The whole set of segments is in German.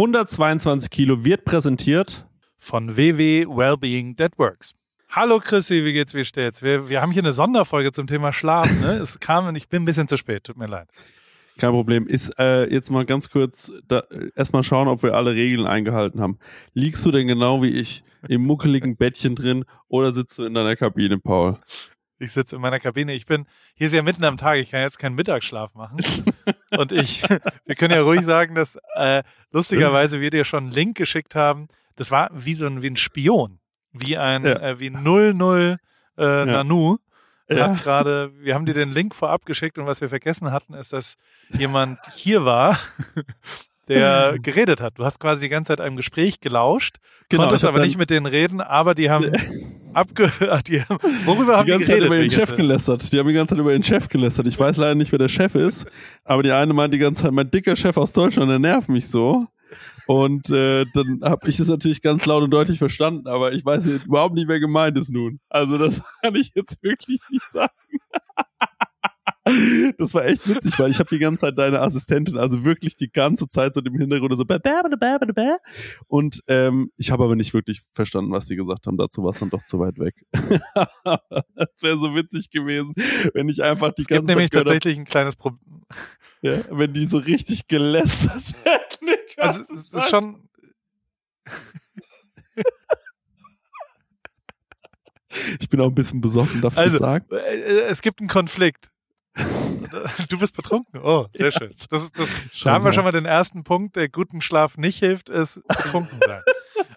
122 Kilo wird präsentiert von WW Wellbeing That Works. Hallo Chrissy, wie geht's, wie steht's? Wir, wir haben hier eine Sonderfolge zum Thema Schlaf. Ne? Es kam und ich bin ein bisschen zu spät, tut mir leid. Kein Problem. Ist äh, jetzt mal ganz kurz da, erstmal schauen, ob wir alle Regeln eingehalten haben. Liegst du denn genau wie ich im muckeligen Bettchen drin oder sitzt du in deiner Kabine, Paul? Ich sitze in meiner Kabine. Ich bin, hier ist ja mitten am Tag, ich kann jetzt keinen Mittagsschlaf machen. Und ich, wir können ja ruhig sagen, dass äh, lustigerweise wir dir schon einen Link geschickt haben. Das war wie so ein, wie ein Spion wie ein ja. äh, wie 00 äh, ja. Nanu ja. hat gerade, wir haben dir den Link vorab geschickt und was wir vergessen hatten, ist, dass jemand hier war, der geredet hat. Du hast quasi die ganze Zeit einem Gespräch gelauscht, genau, konntest aber nicht mit denen reden, aber die haben abgehört. Die worüber haben die ganze die Zeit über den Chef gelästert. Die haben die ganze Zeit über den Chef gelästert. Ich weiß leider nicht, wer der Chef ist, aber die eine meint die ganze Zeit, mein dicker Chef aus Deutschland, der nervt mich so. Und äh, dann habe ich das natürlich ganz laut und deutlich verstanden, aber ich weiß überhaupt nicht, wer gemeint ist nun. Also das kann ich jetzt wirklich nicht sagen. Das war echt witzig, weil ich habe die ganze Zeit deine Assistentin, also wirklich die ganze Zeit so im Hintergrund so und ähm, ich habe aber nicht wirklich verstanden, was sie gesagt haben. Dazu war es dann doch zu weit weg. das wäre so witzig gewesen, wenn ich einfach die es ganze gibt nämlich tatsächlich ein kleines Problem. Ja, wenn die so richtig gelästert werden. Also es ist schon. Ich bin auch ein bisschen besoffen, darf ich also, das sagen? Äh, es gibt einen Konflikt. Du bist betrunken? Oh, sehr schön. Das, das, da haben wir schon mal den ersten Punkt, der guten Schlaf nicht hilft, ist betrunken sein.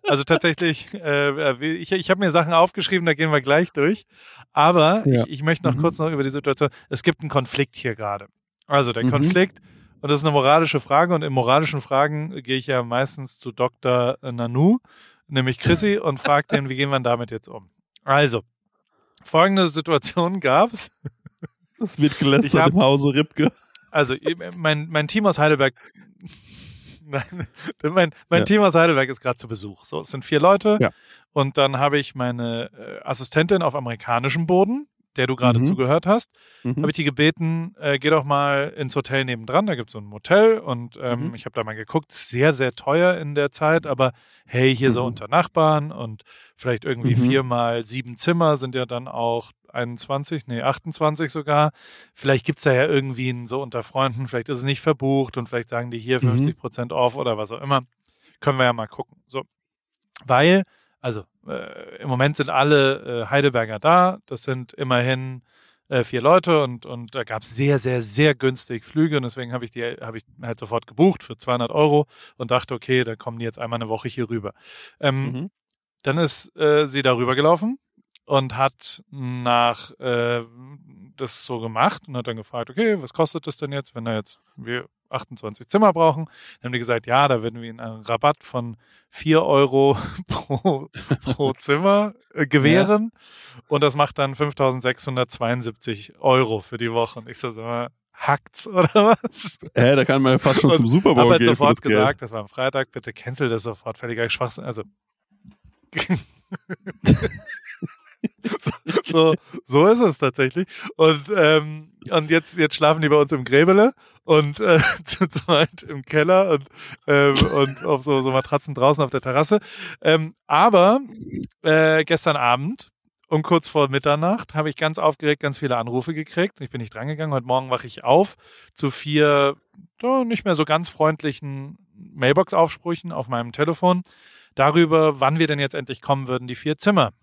Also tatsächlich, äh, ich, ich habe mir Sachen aufgeschrieben, da gehen wir gleich durch. Aber ja. ich, ich möchte noch mhm. kurz noch über die Situation. Es gibt einen Konflikt hier gerade. Also der mhm. Konflikt, und das ist eine moralische Frage, und in moralischen Fragen gehe ich ja meistens zu Dr. Nanu, nämlich Chrissy, und frage den, wie gehen wir damit jetzt um? Also, folgende Situation gab's. Das wird gelästert hab, im Hause Ripke. Also, mein, mein Team aus Heidelberg mein, mein, mein ja. Team aus Heidelberg ist gerade zu Besuch. So, es sind vier Leute. Ja. Und dann habe ich meine äh, Assistentin auf amerikanischem Boden der du gerade mhm. zugehört hast, mhm. habe ich die gebeten, äh, geh doch mal ins Hotel nebendran, da gibt es so ein Motel und ähm, mhm. ich habe da mal geguckt, sehr, sehr teuer in der Zeit, aber hey, hier so mhm. unter Nachbarn und vielleicht irgendwie mhm. viermal sieben Zimmer sind ja dann auch 21, nee, 28 sogar. Vielleicht gibt's da ja irgendwie ein, so unter Freunden, vielleicht ist es nicht verbucht und vielleicht sagen die hier 50 mhm. Prozent off oder was auch immer. Können wir ja mal gucken. So. Weil also äh, im Moment sind alle äh, Heidelberger da. Das sind immerhin äh, vier Leute und, und da gab es sehr, sehr, sehr günstig Flüge und deswegen habe ich die habe ich halt sofort gebucht für 200 Euro und dachte, okay, dann kommen die jetzt einmal eine Woche hier rüber. Ähm, mhm. Dann ist äh, sie darüber gelaufen und hat nach äh, das so gemacht und hat dann gefragt, okay, was kostet das denn jetzt, wenn da jetzt wir 28 Zimmer brauchen. Dann haben die gesagt, ja, da werden wir ihnen einen Rabatt von 4 Euro pro, pro Zimmer äh, gewähren. Ja. Und das macht dann 5672 Euro für die Woche. Und ich so, sag mal, hackt's oder was? Hä, da kann man ja fast schon und zum Super Bowl hab halt gehen. Ich habe sofort das gesagt, das war am Freitag, bitte cancel das sofort, völliger Schwachsinn. Also so, so ist es tatsächlich. Und, ähm, und jetzt, jetzt schlafen die bei uns im Gräbele und äh, zu zweit im Keller und, ähm, und auf so, so Matratzen draußen auf der Terrasse. Ähm, aber äh, gestern Abend um kurz vor Mitternacht habe ich ganz aufgeregt ganz viele Anrufe gekriegt. Ich bin nicht drangegangen. Heute Morgen wache ich auf zu vier oh, nicht mehr so ganz freundlichen Mailbox-Aufsprüchen auf meinem Telefon darüber, wann wir denn jetzt endlich kommen würden, die vier Zimmer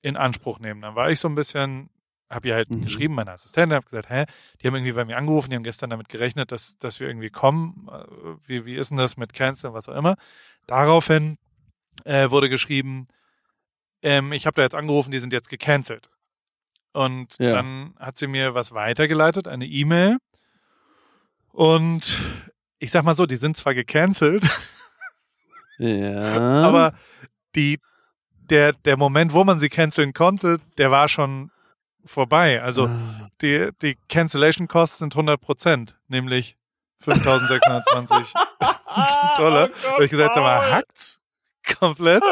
in Anspruch nehmen. Dann war ich so ein bisschen, habe ihr halt mhm. geschrieben, meine Assistentin, habe gesagt, hä, die haben irgendwie bei mir angerufen, die haben gestern damit gerechnet, dass, dass wir irgendwie kommen. Äh, wie, wie ist denn das mit Cancel, was auch immer. Daraufhin äh, wurde geschrieben, ähm, ich habe da jetzt angerufen, die sind jetzt gecancelt. Und ja. dann hat sie mir was weitergeleitet, eine E-Mail. Und ich sag mal so, die sind zwar gecancelt, ja. aber die, der, der Moment, wo man sie canceln konnte, der war schon vorbei. Also ah. die, die Cancellation Costs sind 100 Prozent, nämlich 5620 Dollar. Oh Gott, ich gesagt habe, hackt's komplett.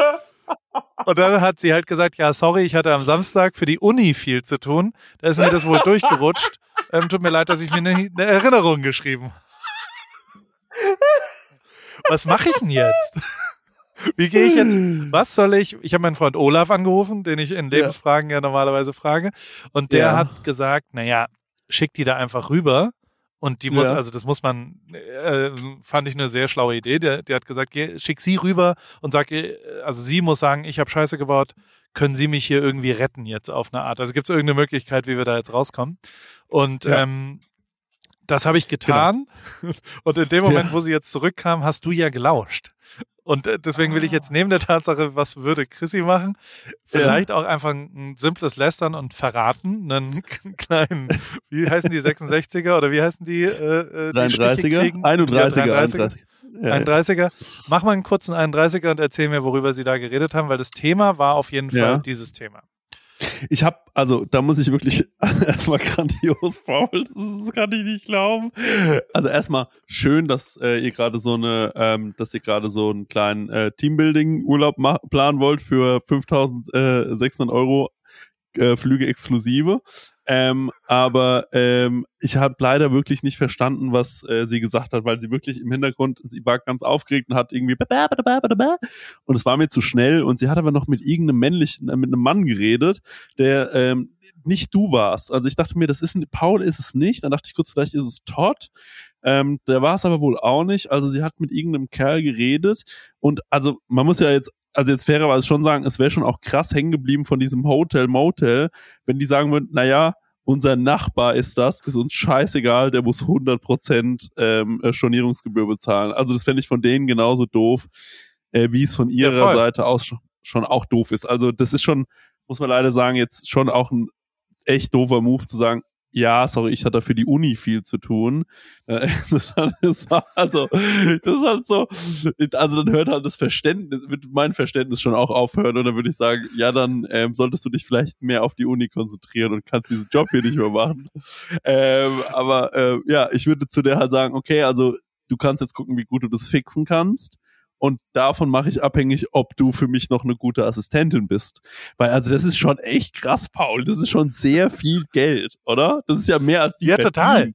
Und dann hat sie halt gesagt, ja, sorry, ich hatte am Samstag für die Uni viel zu tun. Da ist mir das wohl durchgerutscht. Ähm, tut mir leid, dass ich mir eine, eine Erinnerung geschrieben was mache ich denn jetzt? Wie gehe ich jetzt? Was soll ich? Ich habe meinen Freund Olaf angerufen, den ich in Lebensfragen ja, ja normalerweise frage. Und der ja. hat gesagt, naja, schick die da einfach rüber. Und die muss, ja. also das muss man, äh, fand ich eine sehr schlaue Idee. Der, der hat gesagt, geh, schick sie rüber und sag, also sie muss sagen, ich habe Scheiße gebaut, können Sie mich hier irgendwie retten jetzt auf eine Art? Also gibt es irgendeine Möglichkeit, wie wir da jetzt rauskommen? Und ja. ähm, das habe ich getan. Genau. Und in dem Moment, ja. wo sie jetzt zurückkam, hast du ja gelauscht. Und äh, deswegen will ich jetzt neben der Tatsache, was würde Chrissy machen, vielleicht ja. auch einfach ein simples Lästern und Verraten, einen kleinen, wie heißen die 66er oder wie heißen die? Äh, äh die 33er? 31er, 31er. Ja, 31er. Mach mal einen kurzen 31er und erzähl mir, worüber sie da geredet haben, weil das Thema war auf jeden Fall ja. dieses Thema. Ich habe, also da muss ich wirklich erstmal grandios, Paul, das kann ich nicht glauben. Also erstmal schön, dass äh, ihr gerade so eine, ähm, dass ihr gerade so einen kleinen äh, Teambuilding-Urlaub planen wollt für 5.600 Euro äh, Flüge exklusive. Ähm, aber ähm, ich habe leider wirklich nicht verstanden, was äh, sie gesagt hat, weil sie wirklich im Hintergrund, sie war ganz aufgeregt und hat irgendwie und es war mir zu schnell und sie hat aber noch mit irgendeinem männlichen, äh, mit einem Mann geredet, der ähm, nicht du warst. Also ich dachte mir, das ist ein, Paul ist es nicht. Dann dachte ich kurz, vielleicht ist es Todd. Ähm, der war es aber wohl auch nicht. Also sie hat mit irgendeinem Kerl geredet und also man muss ja jetzt also jetzt fairerweise schon sagen, es wäre schon auch krass hängen geblieben von diesem Hotel, Motel, wenn die sagen würden, naja, unser Nachbar ist das, ist uns scheißegal, der muss 100% ähm, Stornierungsgebühr bezahlen. Also das fände ich von denen genauso doof, äh, wie es von ihrer ja, Seite aus schon, schon auch doof ist. Also das ist schon, muss man leider sagen, jetzt schon auch ein echt doofer Move zu sagen, ja, sorry, ich hatte für die Uni viel zu tun. Äh, also, das ist halt so, also dann hört halt das Verständnis, wird mein Verständnis schon auch aufhören und dann würde ich sagen, ja, dann ähm, solltest du dich vielleicht mehr auf die Uni konzentrieren und kannst diesen Job hier nicht mehr machen. Ähm, aber äh, ja, ich würde zu der halt sagen, okay, also du kannst jetzt gucken, wie gut du das fixen kannst und davon mache ich abhängig, ob du für mich noch eine gute Assistentin bist. Weil also das ist schon echt krass, Paul. Das ist schon sehr viel Geld, oder? Das ist ja mehr als die Ja, verdient. total.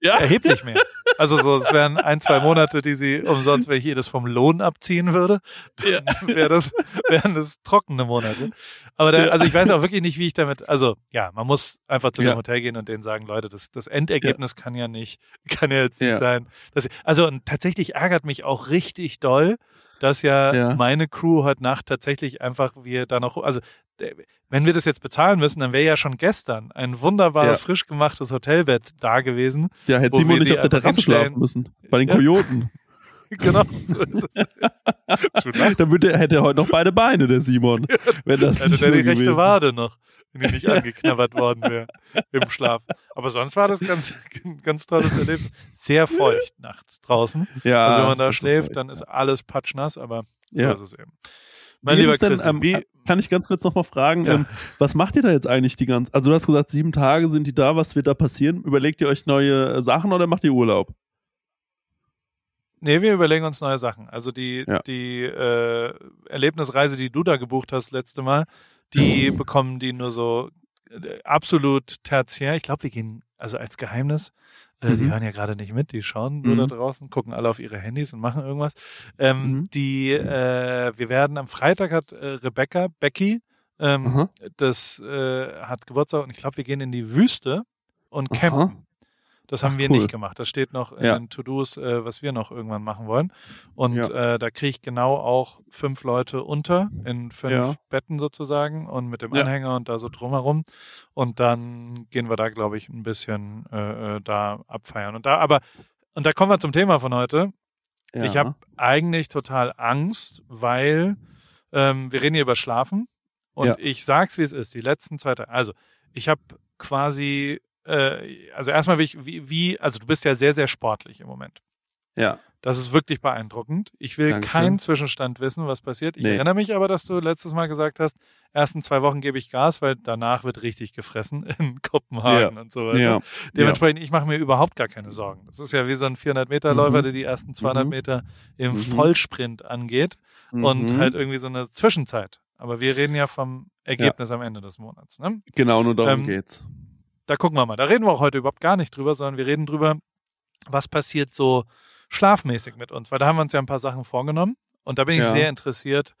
Ja. Erheblich mehr. Also so, es wären ein, zwei Monate, die sie umsonst, wenn ich jedes vom Lohn abziehen würde, ja. wäre das, wären das trockene Monate. Aber da, also ich weiß auch wirklich nicht, wie ich damit, also ja, man muss einfach zu dem ja. Hotel gehen und denen sagen, Leute, das, das Endergebnis ja. kann ja nicht, kann ja jetzt nicht sein. Dass, also und tatsächlich ärgert mich auch richtig doll, dass ja, ja, meine Crew heute Nacht tatsächlich einfach wir da noch, also wenn wir das jetzt bezahlen müssen, dann wäre ja schon gestern ein wunderbares, ja. frisch gemachtes Hotelbett da gewesen. Ja, hätte Simon nicht auf der Terrasse schlafen müssen. Bei den Kojoten. genau, so ist es. Dann würde, hätte er heute noch beide Beine, der Simon. Wenn das hätte der so die gewesen. rechte Wade noch, wenn die nicht angeknabbert worden wäre im Schlaf. Aber sonst war das ganz, ganz tolles Erlebnis. Sehr feucht nachts draußen. Ja, also wenn man da schläft, feucht, dann ist alles patschnass, aber so ja. ist es eben. Mein wie lieber denn, ähm, wie, kann ich ganz kurz noch mal fragen, ja. ähm, was macht ihr da jetzt eigentlich die ganze, also du hast gesagt, sieben Tage sind die da, was wird da passieren? Überlegt ihr euch neue Sachen oder macht ihr Urlaub? Nee, wir überlegen uns neue Sachen. Also die, ja. die äh, Erlebnisreise, die du da gebucht hast letzte Mal, die bekommen die nur so äh, absolut tertiär. Ich glaube, wir gehen, also als Geheimnis, äh, mhm. die hören ja gerade nicht mit, die schauen nur mhm. da draußen, gucken alle auf ihre Handys und machen irgendwas. Ähm, mhm. Die, äh, wir werden am Freitag hat äh, Rebecca, Becky, ähm, das äh, hat Geburtstag und ich glaube, wir gehen in die Wüste und campen. Aha. Das haben Ach, wir cool. nicht gemacht. Das steht noch in ja. den To-Dos, äh, was wir noch irgendwann machen wollen. Und ja. äh, da kriege ich genau auch fünf Leute unter in fünf ja. Betten sozusagen und mit dem Anhänger und da so drumherum. Und dann gehen wir da, glaube ich, ein bisschen äh, äh, da abfeiern. Und da, aber, und da kommen wir zum Thema von heute. Ich habe eigentlich total Angst, weil ähm, wir reden hier über Schlafen. Und ich sag's, wie es ist. Die letzten zwei Tage. Also, ich habe quasi äh, also erstmal wie, wie, wie, also du bist ja sehr, sehr sportlich im Moment. Ja. Das ist wirklich beeindruckend. Ich will Dankeschön. keinen Zwischenstand wissen, was passiert. Ich nee. erinnere mich aber, dass du letztes Mal gesagt hast, ersten zwei Wochen gebe ich Gas, weil danach wird richtig gefressen in Kopenhagen ja. und so weiter. Ja. Dementsprechend, ja. ich mache mir überhaupt gar keine Sorgen. Das ist ja wie so ein 400-Meter-Läufer, mhm. der die ersten 200 mhm. Meter im mhm. Vollsprint angeht und mhm. halt irgendwie so eine Zwischenzeit. Aber wir reden ja vom Ergebnis am Ende des Monats. Ne? Genau, nur darum ähm, geht's da gucken wir mal. Da reden wir auch heute überhaupt gar nicht drüber, sondern wir reden drüber, was passiert so schlafmäßig mit uns, weil da haben wir uns ja ein paar Sachen vorgenommen und da bin ich Ja. sehr interessiert.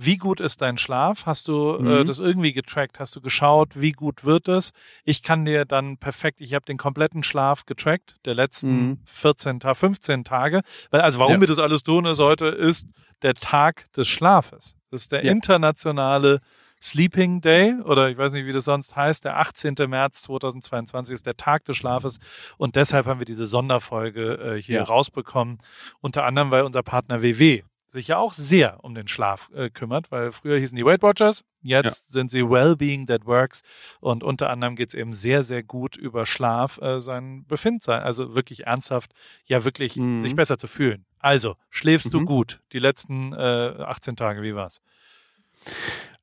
Wie gut ist dein Schlaf? Hast du äh, Mhm. das irgendwie getrackt? Hast du geschaut, wie gut wird es? Ich kann dir dann perfekt, ich habe den kompletten Schlaf getrackt, der letzten Mhm. 14 Tage, 15 Tage. Weil, also warum Ja. wir das alles tun, ist heute, ist der Tag des Schlafes. Das ist der Ja. internationale Sleeping Day oder ich weiß nicht, wie das sonst heißt. Der 18. März 2022 ist der Tag des Schlafes und deshalb haben wir diese Sonderfolge äh, hier Ja. rausbekommen. Unter anderem, weil unser Partner WW sich ja auch sehr um den Schlaf äh, kümmert, weil früher hießen die Weight Watchers, jetzt sind sie Wellbeing That Works und unter anderem geht es eben sehr, sehr gut über Schlaf, äh, sein Befindsein, also wirklich ernsthaft, ja wirklich Mhm. sich besser zu fühlen. Also, schläfst du Mhm. gut die letzten äh, 18 Tage, wie war's?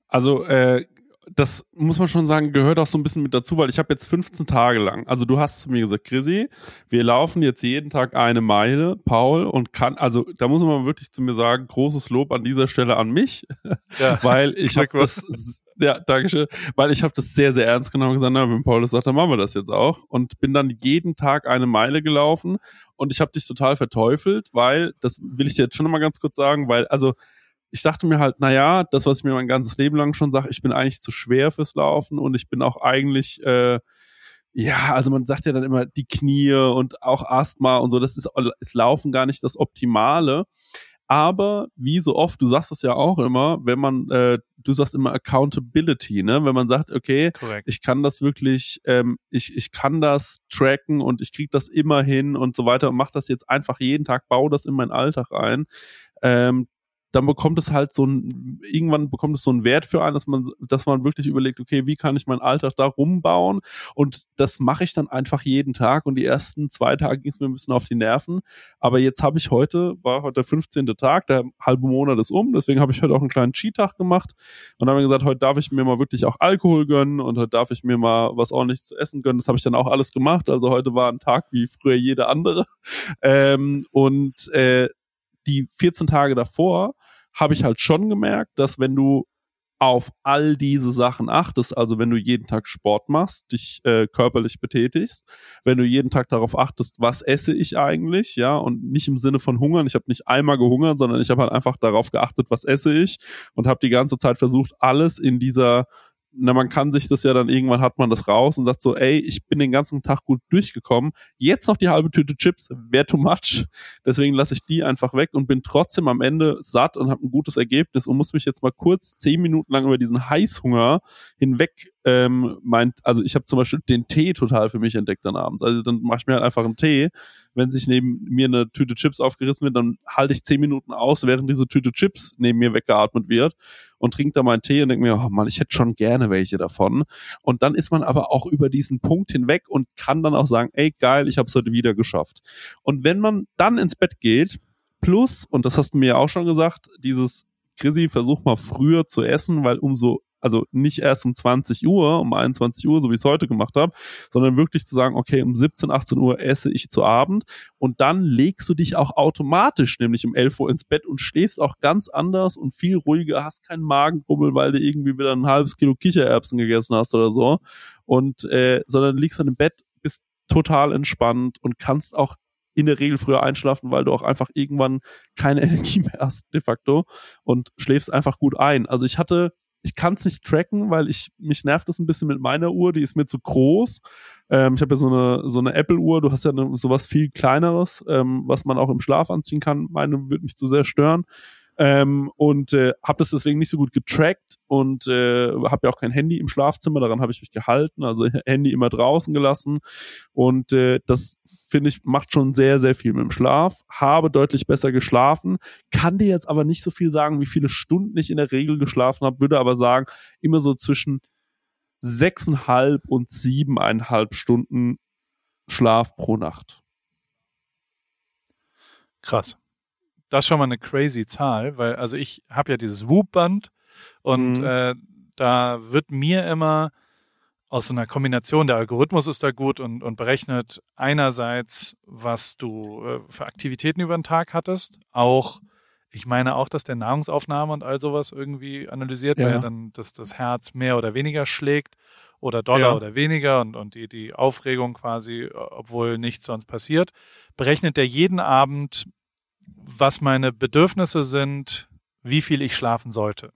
Also, äh, das muss man schon sagen, gehört auch so ein bisschen mit dazu, weil ich habe jetzt 15 Tage lang, also du hast zu mir gesagt, Chrissy, wir laufen jetzt jeden Tag eine Meile, Paul, und kann, also da muss man wirklich zu mir sagen, großes Lob an dieser Stelle an mich, Ja. weil ich habe das, ja, dankeschön, weil ich habe das sehr, sehr ernst genommen und gesagt, na, wenn Paul das sagt, dann machen wir das jetzt auch und bin dann jeden Tag eine Meile gelaufen und ich habe dich total verteufelt, weil, das will ich dir jetzt schon mal ganz kurz sagen, weil, also ich dachte mir halt, na ja, das, was ich mir mein ganzes Leben lang schon sage, ich bin eigentlich zu schwer fürs Laufen und ich bin auch eigentlich, äh, ja, also man sagt ja dann immer die Knie und auch Asthma und so, das ist, ist Laufen gar nicht das Optimale. Aber wie so oft, du sagst es ja auch immer, wenn man, äh, du sagst immer Accountability, ne? Wenn man sagt, okay, Korrekt. ich kann das wirklich, ähm, ich, ich kann das tracken und ich krieg das immer hin und so weiter und mach das jetzt einfach jeden Tag, baue das in meinen Alltag ein. Ähm, dann bekommt es halt so ein, irgendwann bekommt es so einen Wert für einen, dass man, dass man wirklich überlegt, okay, wie kann ich meinen Alltag da rumbauen? Und das mache ich dann einfach jeden Tag. Und die ersten zwei Tage ging es mir ein bisschen auf die Nerven. Aber jetzt habe ich heute, war heute der 15. Tag, der halbe Monat ist um, deswegen habe ich heute auch einen kleinen Cheat-Tag gemacht und habe mir gesagt, heute darf ich mir mal wirklich auch Alkohol gönnen und heute darf ich mir mal was ordentlich zu essen gönnen. Das habe ich dann auch alles gemacht. Also heute war ein Tag wie früher jeder andere. Ähm, und äh, die 14 Tage davor habe ich halt schon gemerkt, dass wenn du auf all diese Sachen achtest, also wenn du jeden Tag Sport machst, dich äh, körperlich betätigst, wenn du jeden Tag darauf achtest, was esse ich eigentlich, ja, und nicht im Sinne von hungern, ich habe nicht einmal gehungert, sondern ich habe halt einfach darauf geachtet, was esse ich und habe die ganze Zeit versucht, alles in dieser na, man kann sich das ja dann irgendwann hat man das raus und sagt so, ey, ich bin den ganzen Tag gut durchgekommen. Jetzt noch die halbe Tüte Chips, wäre too much. Deswegen lasse ich die einfach weg und bin trotzdem am Ende satt und habe ein gutes Ergebnis und muss mich jetzt mal kurz zehn Minuten lang über diesen Heißhunger hinweg ähm, meint, also ich habe zum Beispiel den Tee total für mich entdeckt dann abends. Also dann mache ich mir halt einfach einen Tee. Wenn sich neben mir eine Tüte Chips aufgerissen wird, dann halte ich zehn Minuten aus, während diese Tüte Chips neben mir weggeatmet wird und trinke da meinen Tee und denke mir, oh Mann, ich hätte schon gerne welche davon. Und dann ist man aber auch über diesen Punkt hinweg und kann dann auch sagen, ey geil, ich habe es heute wieder geschafft. Und wenn man dann ins Bett geht, plus, und das hast du mir ja auch schon gesagt, dieses Chrissy, versuch mal früher zu essen, weil umso also nicht erst um 20 Uhr, um 21 Uhr, so wie ich es heute gemacht habe, sondern wirklich zu sagen, okay, um 17, 18 Uhr esse ich zu Abend und dann legst du dich auch automatisch nämlich um 11 Uhr ins Bett und schläfst auch ganz anders und viel ruhiger, hast keinen Magengrummel, weil du irgendwie wieder ein halbes Kilo Kichererbsen gegessen hast oder so und äh, sondern liegst dann im Bett, bist total entspannt und kannst auch in der Regel früher einschlafen, weil du auch einfach irgendwann keine Energie mehr hast, de facto, und schläfst einfach gut ein. Also ich hatte ich kann es nicht tracken, weil ich mich nervt das ein bisschen mit meiner Uhr, die ist mir zu groß. Ähm, ich habe ja so eine so eine Apple Uhr, du hast ja eine, sowas viel kleineres, ähm, was man auch im Schlaf anziehen kann. Meine wird mich zu sehr stören. Ähm, und äh, habe das deswegen nicht so gut getrackt und äh, habe ja auch kein Handy im Schlafzimmer, daran habe ich mich gehalten, also Handy immer draußen gelassen und äh, das finde ich macht schon sehr sehr viel mit dem Schlaf, habe deutlich besser geschlafen, kann dir jetzt aber nicht so viel sagen, wie viele Stunden ich in der Regel geschlafen habe, würde aber sagen immer so zwischen sechseinhalb und siebeneinhalb Stunden Schlaf pro Nacht. Krass das ist schon mal eine crazy Zahl, weil also ich habe ja dieses Whoop-Band und mhm. äh, da wird mir immer aus so einer Kombination, der Algorithmus ist da gut und, und berechnet einerseits, was du äh, für Aktivitäten über den Tag hattest, auch Ich meine auch, dass der Nahrungsaufnahme und all sowas irgendwie analysiert, ja. weil dann das, das Herz mehr oder weniger schlägt oder doller ja. oder weniger und, und die, die Aufregung quasi, obwohl nichts sonst passiert, berechnet er jeden Abend, was meine Bedürfnisse sind, wie viel ich schlafen sollte.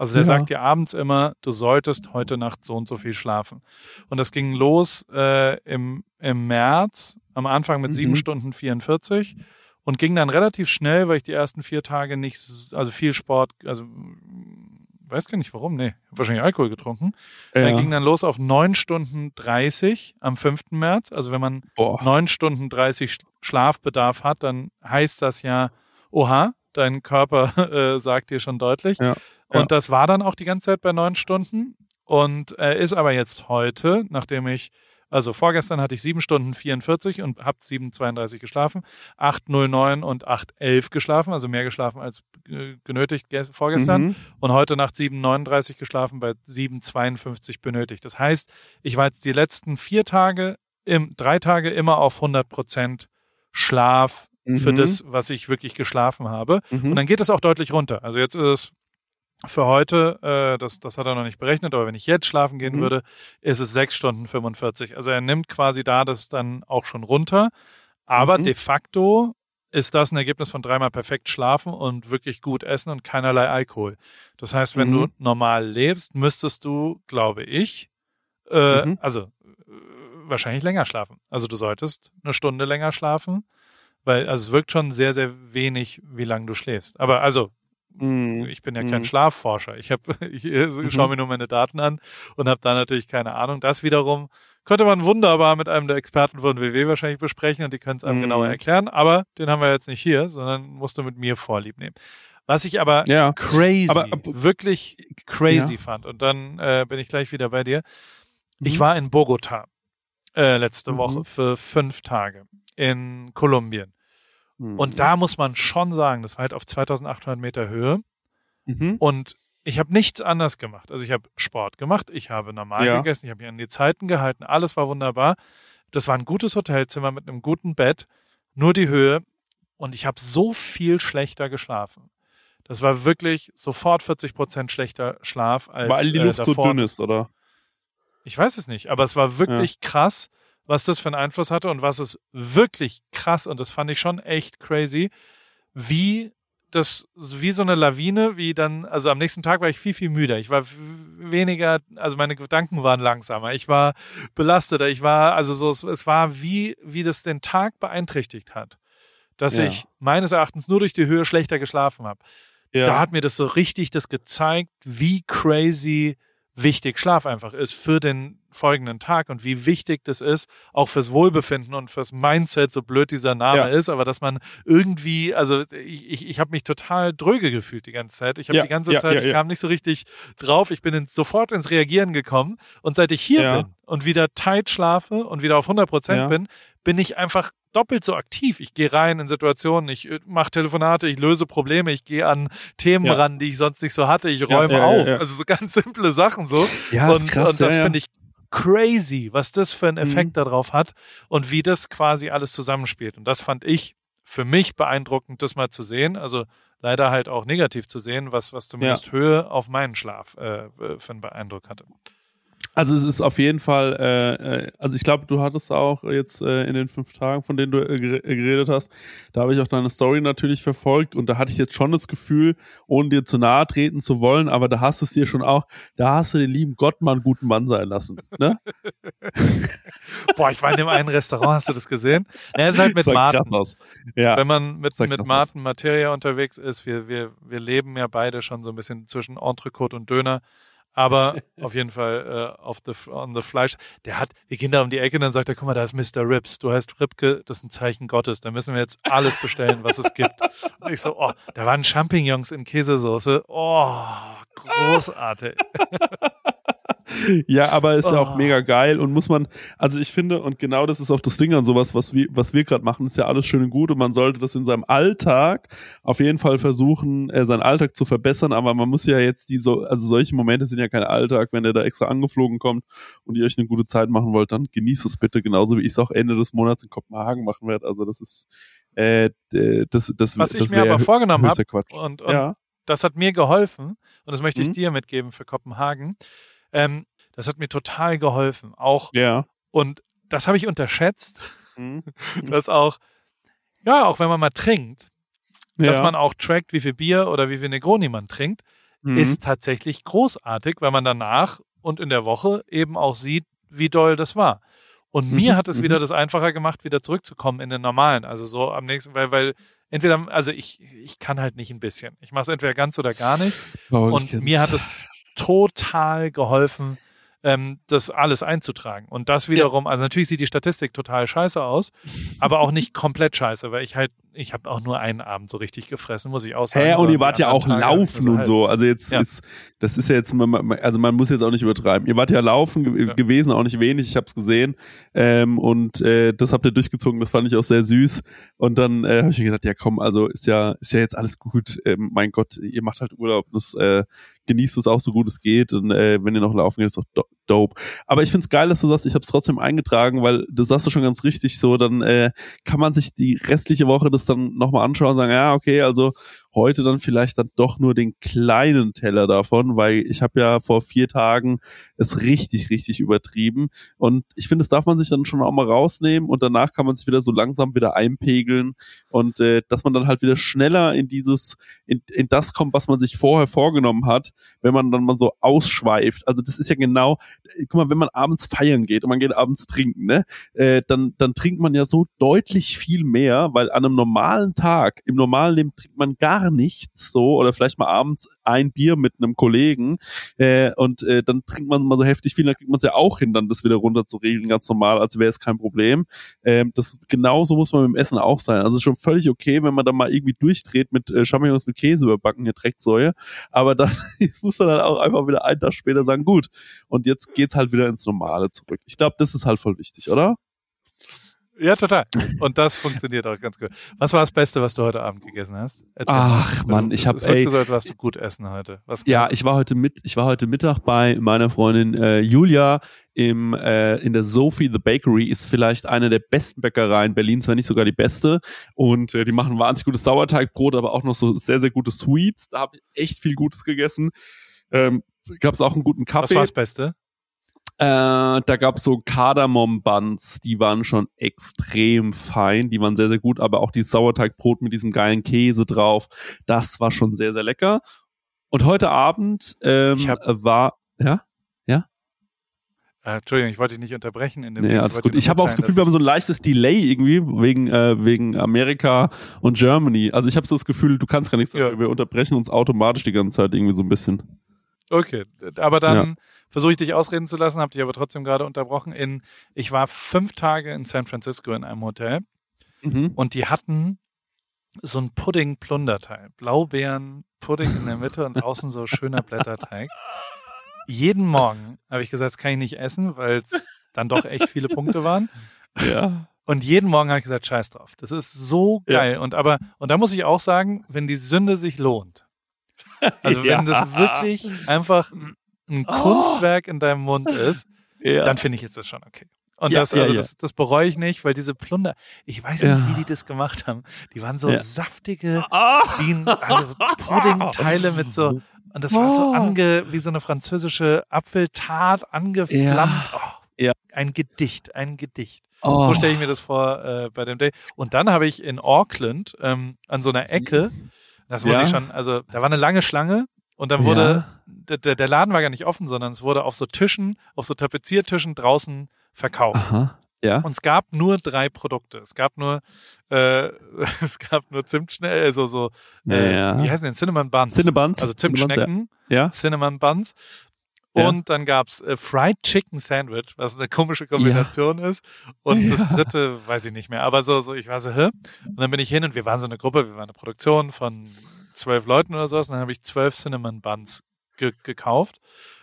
Also der ja. sagt dir abends immer, du solltest heute Nacht so und so viel schlafen. Und das ging los äh, im, im März, am Anfang mit sieben mhm. Stunden 44 und ging dann relativ schnell, weil ich die ersten vier Tage nicht, also viel Sport, also weiß gar nicht warum, nee, wahrscheinlich Alkohol getrunken. Ja. Dann ging dann los auf neun Stunden 30 am 5. März. Also wenn man neun Stunden 30 Schlafbedarf hat, dann heißt das ja, oha, dein Körper äh, sagt dir schon deutlich. Ja. Und ja. das war dann auch die ganze Zeit bei neun Stunden und äh, ist aber jetzt heute, nachdem ich, also vorgestern hatte ich sieben Stunden 44 und habe 7,32 geschlafen, 8,09 und 8,11 geschlafen, also mehr geschlafen als äh, genötigt vorgestern mhm. und heute Nacht 7,39 geschlafen, bei 7,52 benötigt. Das heißt, ich war jetzt die letzten vier Tage, im, drei Tage immer auf 100 Prozent Schlaf für mhm. das, was ich wirklich geschlafen habe. Mhm. Und dann geht es auch deutlich runter. Also jetzt ist es für heute, äh, das, das hat er noch nicht berechnet, aber wenn ich jetzt schlafen gehen mhm. würde, ist es sechs Stunden 45. Also er nimmt quasi da das dann auch schon runter. Aber mhm. de facto ist das ein Ergebnis von dreimal perfekt schlafen und wirklich gut essen und keinerlei Alkohol. Das heißt, wenn mhm. du normal lebst, müsstest du, glaube ich, äh, mhm. also äh, wahrscheinlich länger schlafen. Also du solltest eine Stunde länger schlafen, weil also es wirkt schon sehr, sehr wenig, wie lange du schläfst. Aber also Mm, ich bin ja kein mm. Schlafforscher. Ich habe, ich mhm. schaue mir nur meine Daten an und habe da natürlich keine Ahnung. Das wiederum könnte man wunderbar mit einem der Experten von WW wahrscheinlich besprechen und die können es einem genauer erklären. Aber den haben wir jetzt nicht hier, sondern musst du mit mir vorlieb nehmen. Was ich aber ja. crazy, aber, wirklich crazy ja. fand. Und dann äh, bin ich gleich wieder bei dir. Ich mhm. war in Bogota äh, letzte mhm. Woche für fünf Tage in Kolumbien. Und mhm. da muss man schon sagen, das war halt auf 2800 Meter Höhe. Mhm. Und ich habe nichts anders gemacht. Also ich habe Sport gemacht, ich habe normal ja. gegessen, ich habe mich an die Zeiten gehalten, alles war wunderbar. Das war ein gutes Hotelzimmer mit einem guten Bett, nur die Höhe. Und ich habe so viel schlechter geschlafen. Das war wirklich sofort 40 Prozent schlechter Schlaf als Weil die Luft äh, so dünn ist, oder? Ich weiß es nicht, aber es war wirklich ja. krass was das für einen Einfluss hatte und was es wirklich krass, und das fand ich schon echt crazy, wie das, wie so eine Lawine, wie dann, also am nächsten Tag war ich viel, viel müder. Ich war weniger, also meine Gedanken waren langsamer. Ich war belasteter. Ich war, also so, es, es war wie, wie das den Tag beeinträchtigt hat. Dass ja. ich meines Erachtens nur durch die Höhe schlechter geschlafen habe. Ja. Da hat mir das so richtig das gezeigt, wie crazy wichtig Schlaf einfach ist für den folgenden Tag und wie wichtig das ist, auch fürs Wohlbefinden und fürs Mindset, so blöd dieser Name ja. ist, aber dass man irgendwie, also ich, ich, ich habe mich total dröge gefühlt die ganze Zeit. Ich habe ja, die ganze ja, Zeit, ich kam nicht so richtig drauf, ich bin ins, sofort ins Reagieren gekommen und seit ich hier bin und wieder tight schlafe und wieder auf 100 Prozent bin, bin ich einfach doppelt so aktiv. Ich gehe rein in Situationen, ich äh, mache Telefonate, ich löse Probleme, ich gehe an Themen ja. ran, die ich sonst nicht so hatte, ich räume ja, ja, auf. Also so ganz simple Sachen so. Ja, und, krass, und das finde ich crazy, was das für einen mhm. Effekt mhm. darauf hat und wie das quasi alles zusammenspielt. Und das fand ich für mich beeindruckend, das mal zu sehen. Also leider halt auch negativ zu sehen, was, was zumindest Höhe auf meinen Schlaf äh, äh für einen Beeindruck hatte. Also es ist auf jeden Fall, äh, äh, also ich glaube, du hattest auch jetzt äh, in den fünf Tagen, von denen du äh, äh, geredet hast, da habe ich auch deine Story natürlich verfolgt und da hatte ich jetzt schon das Gefühl, ohne dir zu nahe treten zu wollen, aber da hast du es dir schon auch, da hast du den lieben Gott mal einen guten Mann sein lassen. Ne? Boah, ich war in dem einen Restaurant, hast du das gesehen? Er ist halt mit Martin. Ja. Wenn man mit, mit Martin Materia unterwegs ist, wir, wir, wir leben ja beide schon so ein bisschen zwischen Entrecote und Döner aber auf jeden Fall äh, auf the, on the Fleisch. Der hat, wir gehen da um die Ecke und dann sagt er, guck mal, da ist Mr. Rips. Du heißt Ripke, das ist ein Zeichen Gottes. Da müssen wir jetzt alles bestellen, was es gibt. Und ich so, oh, da waren Champignons in Käsesoße. Oh, großartig. Ja, aber ist ja auch oh. mega geil und muss man, also ich finde, und genau das ist auch das Ding an sowas, was wir, was wir gerade machen, ist ja alles schön und gut und man sollte das in seinem Alltag auf jeden Fall versuchen, äh, seinen Alltag zu verbessern, aber man muss ja jetzt die so, also solche Momente sind ja kein Alltag, wenn der da extra angeflogen kommt und ihr euch eine gute Zeit machen wollt, dann genießt es bitte, genauso wie ich es auch Ende des Monats in Kopenhagen machen werde. Also das ist äh, das, das, was das ich mir aber vorgenommen habe und, und ja. das hat mir geholfen und das möchte ich mhm. dir mitgeben für Kopenhagen. Ähm, das hat mir total geholfen. Auch ja. und das habe ich unterschätzt, mhm. dass auch ja auch wenn man mal trinkt, ja. dass man auch trackt, wie viel Bier oder wie viel Negroni man trinkt, mhm. ist tatsächlich großartig, weil man danach und in der Woche eben auch sieht, wie doll das war. Und mir mhm. hat es wieder mhm. das einfacher gemacht, wieder zurückzukommen in den normalen. Also so am nächsten, weil, weil entweder, also ich, ich kann halt nicht ein bisschen. Ich mache es entweder ganz oder gar nicht. Oh, und mir hat es total geholfen, ähm, das alles einzutragen. Und das wiederum, ja. also natürlich sieht die Statistik total scheiße aus, aber auch nicht komplett scheiße, weil ich halt, ich habe auch nur einen Abend so richtig gefressen, muss ich auch sagen. Ja, und ihr wart ja auch Tage laufen und halt so. Also jetzt ja. ist, das ist ja jetzt, also man muss jetzt auch nicht übertreiben. Ihr wart ja laufen ge ja. gewesen, auch nicht wenig, ich habe es gesehen. Ähm, und äh, das habt ihr durchgezogen, das fand ich auch sehr süß. Und dann äh, habe ich mir gedacht, ja komm, also ist ja, ist ja jetzt alles gut. Ähm, mein Gott, ihr macht halt Urlaub. Das äh, genießt es auch so gut es geht. Und äh, wenn ihr noch laufen geht, ist doch dope. Aber ich find's geil, dass du sagst, ich habe es trotzdem eingetragen, weil du sagst du schon ganz richtig so, dann äh, kann man sich die restliche Woche das dann nochmal anschauen und sagen, ja, okay, also heute dann vielleicht dann doch nur den kleinen Teller davon, weil ich habe ja vor vier Tagen es richtig, richtig übertrieben. Und ich finde, das darf man sich dann schon auch mal rausnehmen und danach kann man sich wieder so langsam wieder einpegeln und äh, dass man dann halt wieder schneller in dieses, in, in das kommt, was man sich vorher vorgenommen hat, wenn man dann mal so ausschweift. Also das ist ja genau, guck mal, wenn man abends feiern geht und man geht abends trinken, ne, äh, dann, dann trinkt man ja so deutlich viel mehr, weil an einem normalen Tag, im normalen Leben trinkt man gar gar nichts so oder vielleicht mal abends ein Bier mit einem Kollegen äh, und äh, dann trinkt man mal so heftig viel, dann kriegt man es ja auch hin, dann das wieder runter zu regeln, ganz normal, als wäre es kein Problem. Ähm, das genauso muss man mit dem Essen auch sein. Also schon völlig okay, wenn man dann mal irgendwie durchdreht mit äh, Champignons mit Käse überbacken, hier Drecksäue, aber dann muss man dann auch einfach wieder einen Tag später sagen, gut, und jetzt geht's halt wieder ins Normale zurück. Ich glaube, das ist halt voll wichtig, oder? Ja, total. Und das funktioniert auch ganz gut. Was war das Beste, was du heute Abend gegessen hast? Erzähl Ach mal. Mann, ich habe ey, so, als warst du gut essen heute. Was ja, ich war heute mit, ich war heute Mittag bei meiner Freundin äh, Julia im äh, in der Sophie the Bakery ist vielleicht eine der besten Bäckereien Berlins, wenn nicht sogar die beste. Und äh, die machen wahnsinnig gutes Sauerteigbrot, aber auch noch so sehr sehr gute Sweets. Da habe ich echt viel Gutes gegessen. Ähm, Gab es auch einen guten Kaffee. Was war das Beste? Äh, da gab's so Kardamom-Buns, die waren schon extrem fein, die waren sehr, sehr gut, aber auch die Sauerteigbrot mit diesem geilen Käse drauf, das war schon sehr, sehr lecker. Und heute Abend ähm, hab, war, ja, ja? Äh, Entschuldigung, ich wollte dich nicht unterbrechen in dem Nee, alles gut. Ich habe auch das Gefühl, wir haben so ein leichtes Delay irgendwie wegen äh, wegen Amerika und Germany. Also ich habe so das Gefühl, du kannst gar nichts ja. wir unterbrechen uns automatisch die ganze Zeit irgendwie so ein bisschen. Okay, aber dann ja. versuche ich dich ausreden zu lassen, habe dich aber trotzdem gerade unterbrochen. In, ich war fünf Tage in San Francisco in einem Hotel mhm. und die hatten so ein Pudding-Plunderteil. Blaubeeren, Pudding in der Mitte und außen so schöner Blätterteig. Jeden Morgen habe ich gesagt, das kann ich nicht essen, weil es dann doch echt viele Punkte waren. Ja. Und jeden Morgen habe ich gesagt, scheiß drauf. Das ist so geil. Ja. Und aber, und da muss ich auch sagen, wenn die Sünde sich lohnt, also ja. wenn das wirklich einfach ein oh. Kunstwerk in deinem Mund ist, ja. dann finde ich ist das schon okay. Und ja, das, also das, das bereue ich nicht, weil diese Plunder, ich weiß nicht, wie die das gemacht haben. Die waren so saftige, oh. wie ein, also Puddingteile mit so, und das war so oh. ange, wie so eine französische Apfeltat angeflammt. Oh, ja. Ein Gedicht, ein Gedicht. Oh. So stelle ich mir das vor äh, bei dem Day. Und dann habe ich in Auckland ähm, an so einer Ecke das muss ja. ich schon, also da war eine lange Schlange und dann wurde, ja. der, der Laden war gar nicht offen, sondern es wurde auf so Tischen, auf so Tapeziertischen draußen verkauft. Aha. Ja. Und es gab nur drei Produkte. Es gab nur, äh, es gab nur Zimtschnecken, also so, äh, ja. wie heißen denn, Cinnamon Buns. Cinnamon Buns. Also Zimtschnecken, ja. Cinnamon Buns. Und dann gab's äh, Fried Chicken Sandwich, was eine komische Kombination ja. ist. Und ja. das dritte weiß ich nicht mehr. Aber so, so, ich war so, hä? Und dann bin ich hin und wir waren so eine Gruppe, wir waren eine Produktion von zwölf Leuten oder sowas. Und dann habe ich zwölf Cinnamon Buns ge gekauft.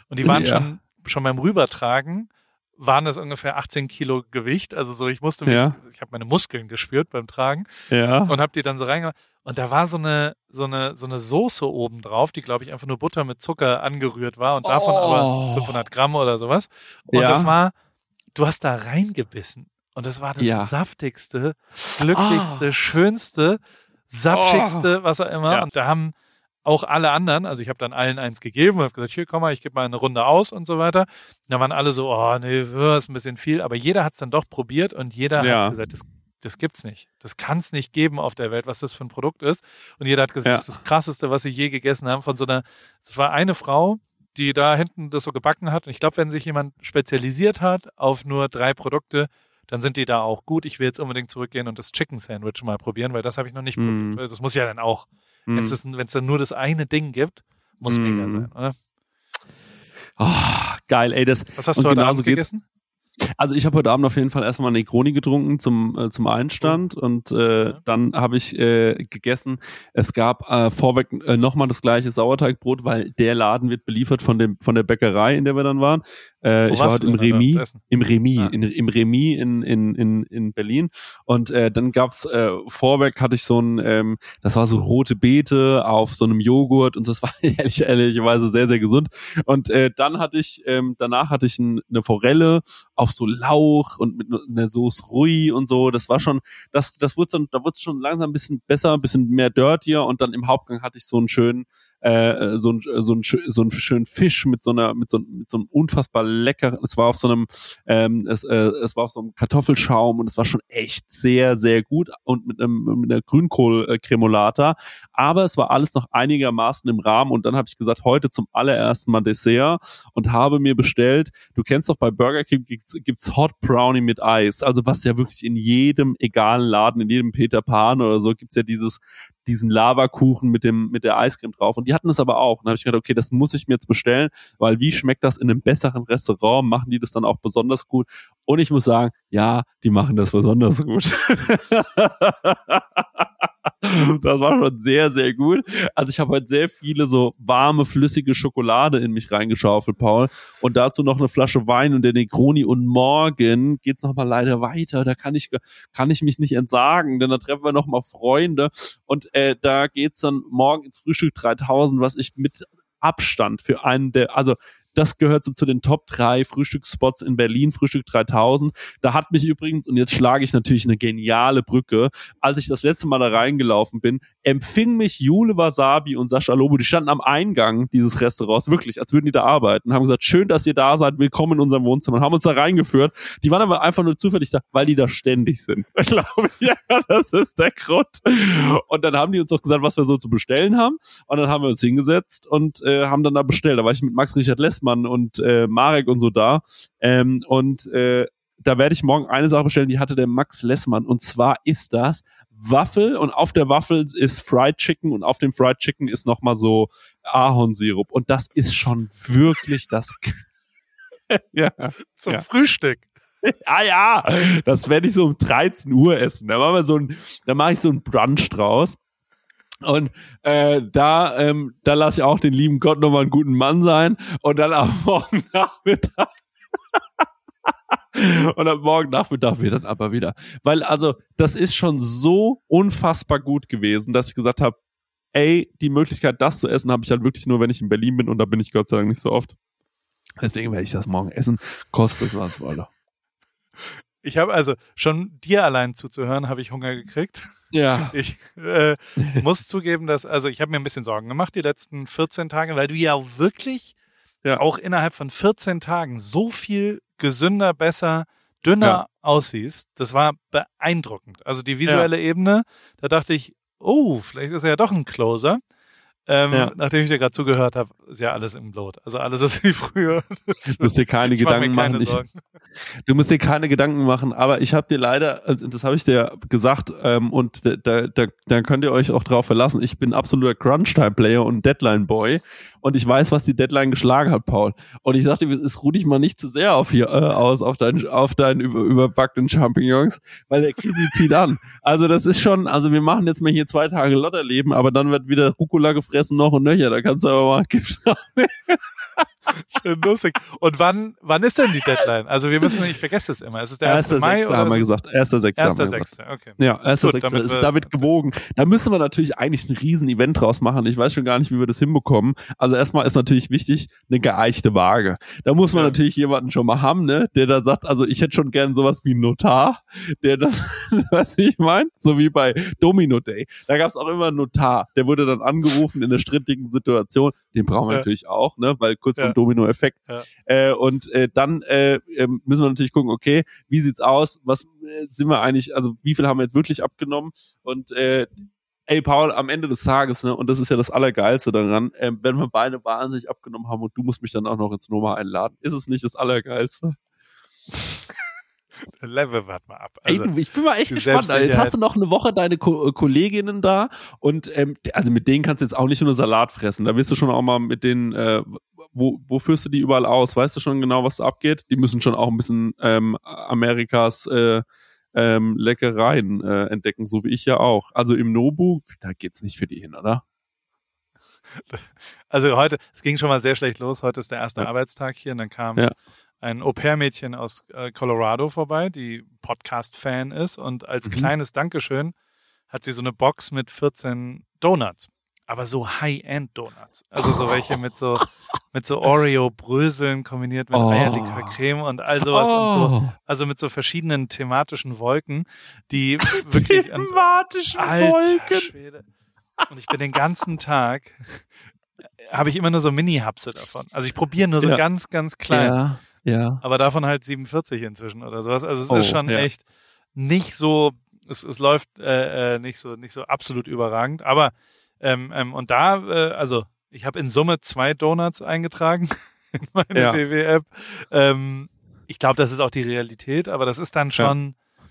Und die waren schon schon beim Rübertragen waren das ungefähr 18 Kilo Gewicht. Also so, ich musste mich, Ja. ich habe meine Muskeln gespürt beim Tragen Ja. und habe die dann so reingemacht. Und da war so eine so eine so eine Soße oben drauf, die glaube ich einfach nur Butter mit Zucker angerührt war und davon Oh. aber 500 Gramm oder sowas. Und Ja. das war, du hast da reingebissen und das war das Ja. saftigste, glücklichste, Ah. schönste, saftigste, was auch immer. Ja. Und da haben auch alle anderen, also ich habe dann allen eins gegeben und habe gesagt, hier komm mal, ich gebe mal eine Runde aus und so weiter. Und da waren alle so, oh nee, das ist ein bisschen viel, aber jeder hat es dann doch probiert und jeder Ja. hat gesagt, das, das gibt's nicht. Das kann es nicht geben auf der Welt, was das für ein Produkt ist. Und jeder hat gesagt, Ja. das ist das krasseste, was sie je gegessen haben. Von so einer, das war eine Frau, die da hinten das so gebacken hat. Und ich glaube, wenn sich jemand spezialisiert hat auf nur drei Produkte, dann sind die da auch gut. Ich will jetzt unbedingt zurückgehen und das Chicken Sandwich mal probieren, weil das habe ich noch nicht Mm. probiert. Das muss ja dann auch, Mhm. wenn es dann nur das eine Ding gibt, muss mega Mm. sein, oder? Ah, geil, ey, das, Was hast du heute Abend gegessen? Also ich habe heute Abend auf jeden Fall erstmal eine Negroni getrunken zum äh, zum Einstand und äh, Ja. dann habe ich äh, gegessen. Es gab äh, vorweg äh, nochmal das gleiche Sauerteigbrot, weil der Laden wird beliefert von dem von der Bäckerei, in der wir dann waren. Äh, ich war heute du im Remis, im Remis, Ah. in, im Remis in in in in Berlin und äh, dann gab's äh, vorweg hatte ich so ein, ähm, das war so rote Beete auf so einem Joghurt und das war ehrlich ehrlicherweise sehr sehr gesund. Und äh, dann hatte ich, ähm, danach hatte ich ein, eine Forelle auf so Lauch und mit einer Sauce Rui und so. Das war schon, das, das wurde dann, da wurde schon langsam ein bisschen besser, ein bisschen mehr dirtier und dann im Hauptgang hatte ich so einen schönen, äh, so ein so ein so einen schönen Fisch mit so einer mit so, mit so einem unfassbar leckeren es war auf so einem ähm, es, äh, es war auf so einem Kartoffelschaum und es war schon echt sehr sehr gut und mit einem mit einer Grünkohl äh, Cremolata aber es war alles noch einigermaßen im Rahmen und dann habe ich gesagt heute zum allerersten Mal Dessert und habe mir bestellt du kennst doch bei Burger King gibt's, gibt's Hot Brownie mit Eis. Also was ja wirklich in jedem egalen Laden in jedem Peter Pan oder so gibt's ja dieses diesen Lavakuchen mit dem mit der Eiscreme drauf. Und die hatten das aber auch. Und habe ich gedacht okay das muss ich mir jetzt bestellen weil wie schmeckt das in einem besseren Restaurant? Machen die das dann auch besonders gut? Und ich muss sagen ja die machen das besonders gut. Das war schon sehr sehr gut. Also ich habe heute sehr viele so warme flüssige Schokolade in mich reingeschaufelt Paul. Und dazu noch eine Flasche Wein und der Negroni. Und morgen geht's noch mal leider weiter. Da kann ich kann ich mich nicht entsagen denn da treffen wir noch mal Freunde. Und äh, da geht's dann morgen ins Frühstück 3000, was ich mit Abstand für einen der, also das gehört so zu den Top 3 Frühstücksspots in Berlin, Frühstück 3000. Da hat mich übrigens, und jetzt schlage ich natürlich eine geniale Brücke, als ich das letzte Mal da reingelaufen bin, empfing mich Jule Wasabi und Sascha Lobo, die standen am Eingang dieses Restaurants, wirklich, als würden die da arbeiten, haben gesagt, schön, dass ihr da seid, willkommen in unserem Wohnzimmer, und haben uns da reingeführt. Die waren aber einfach nur zufällig da, weil die da ständig sind. Glaube ich, ja, das ist der Grund. Und dann haben die uns auch gesagt, was wir so zu bestellen haben. Und dann haben wir uns hingesetzt und äh, haben dann da bestellt. Da war ich mit Max Richard Lessmann und äh, Marek und so da. Ähm, und äh, da werde ich morgen eine Sache bestellen, die hatte der Max Lessmann. Und zwar ist das Waffel und auf der Waffel ist Fried Chicken und auf dem Fried Chicken ist nochmal so Ahornsirup. Und das ist schon wirklich das. ja. Zum Ja. Frühstück. Ah ja, das werde ich so um 13 Uhr essen. Da machen wir so ein, da mache ich so ein Brunch draus. Und äh, da, ähm, da lasse ich auch den lieben Gott nochmal einen guten Mann sein. Und dann am Morgen Nachmittag. und am Morgen Nachmittag wird dann aber wieder. Weil also, das ist schon so unfassbar gut gewesen, dass ich gesagt habe, ey, die Möglichkeit, das zu essen, habe ich halt wirklich nur, wenn ich in Berlin bin. Und da bin ich Gott sei Dank nicht so oft. Deswegen werde ich das morgen essen. Kostet was wolle. Ich habe also schon dir allein zuzuhören, habe ich Hunger gekriegt. Ja. Ich äh, muss zugeben, dass, also ich habe mir ein bisschen Sorgen gemacht die letzten 14 Tage, weil du ja wirklich Ja. auch innerhalb von 14 Tagen so viel gesünder, besser, dünner Ja. aussiehst. Das war beeindruckend. Also die visuelle Ebene, da dachte ich, oh, vielleicht ist er ja doch ein Closer. Ähm, Ja. Nachdem ich dir gerade zugehört habe, ist ja alles im Blut. Also alles ist wie früher. Das, Du musst dir keine ich mach Gedanken keine machen. Ich, du musst dir keine Gedanken machen, aber ich habe dir leider, also das habe ich dir gesagt, ähm, und da, da, da, da könnt ihr euch auch drauf verlassen. Ich bin absoluter Crunch-Time-Player und Deadline-Boy. Und ich weiß, was die Deadline geschlagen hat, Paul. Und ich sagte, es ruh dich mal nicht zu sehr auf hier äh, aus, auf deinen, auf deinen über, überbackenen Champignons, weil der Kisi zieht an. Also das ist schon, also wir machen jetzt mal hier zwei Tage Lotterleben, aber dann wird wieder Rucola gefressen noch und nöcher. Da kannst du aber mal, gibst Schön lustig. Und wann, wann ist denn die Deadline? Also wir müssen, ich vergesse es immer. Ist es der 1. Mai? Oder haben wir gesagt. 1.6. 1.6. Okay. Ja, 1.6. ist da wird gewogen. Da müssen wir natürlich eigentlich ein riesen Event draus machen. Ich weiß schon gar nicht, wie wir das hinbekommen. Also erstmal ist natürlich wichtig, eine geeichte Waage. Da muss man ja. natürlich jemanden schon mal haben, ne, der da sagt, also ich hätte schon gern sowas wie Notar, der das, was ich meine, so wie bei Domino Day. Da gab es auch immer einen Notar, der wurde dann angerufen in einer strittigen Situation. Den brauchen wir ja. natürlich auch, ne, weil kurz ja. vom Domino-Effekt. Ja. Äh, und äh, dann äh, ähm, müssen wir natürlich gucken, okay, wie sieht's aus? Was äh, sind wir eigentlich? Also wie viel haben wir jetzt wirklich abgenommen? Und äh, ey Paul, am Ende des Tages, ne, und das ist ja das Allergeilste daran, äh, wenn wir beide wahnsinnig abgenommen haben und du musst mich dann auch noch ins Noma einladen, ist es nicht das Allergeilste? Level wart mal ab. Also, Ey, ich bin mal echt gespannt. Also jetzt hast du noch eine Woche deine Ko Kolleginnen da und ähm, also mit denen kannst du jetzt auch nicht nur Salat fressen. Da wirst du schon auch mal mit denen, äh, wo, wo führst du die überall aus? Weißt du schon genau, was da abgeht? Die müssen schon auch ein bisschen ähm, Amerikas äh, ähm, Leckereien äh, entdecken, so wie ich ja auch. Also im Nobu, da geht's nicht für die hin, oder? Also heute, es ging schon mal sehr schlecht los. Heute ist der erste ja. Arbeitstag hier und dann kam ja ein Au-pair-Mädchen aus äh, Colorado vorbei, die Podcast-Fan ist und als mhm. kleines Dankeschön hat sie so eine Box mit 14 Donuts. Aber so High-End-Donuts. Also so welche mit so, mit so Oreo-Bröseln kombiniert mit oh. Eierlikör-Creme und all sowas. Oh. Und so, oh. also mit so verschiedenen thematischen Wolken, die wirklich. Thematischen Wolken. Schwede. Und ich bin den ganzen Tag habe ich immer nur so Mini-Hapse davon. Also ich probiere nur so ja. ganz, ganz klein. Ja. Ja. Aber davon halt 47 inzwischen oder sowas. Also es oh, ist schon ja. echt nicht so, es, es läuft äh, äh, nicht so nicht so absolut überragend. Aber ähm, ähm, und da, äh, also ich habe in Summe zwei Donuts eingetragen in meine ja. BW-App. Ähm, ich glaube, das ist auch die Realität, aber das ist dann schon, ja.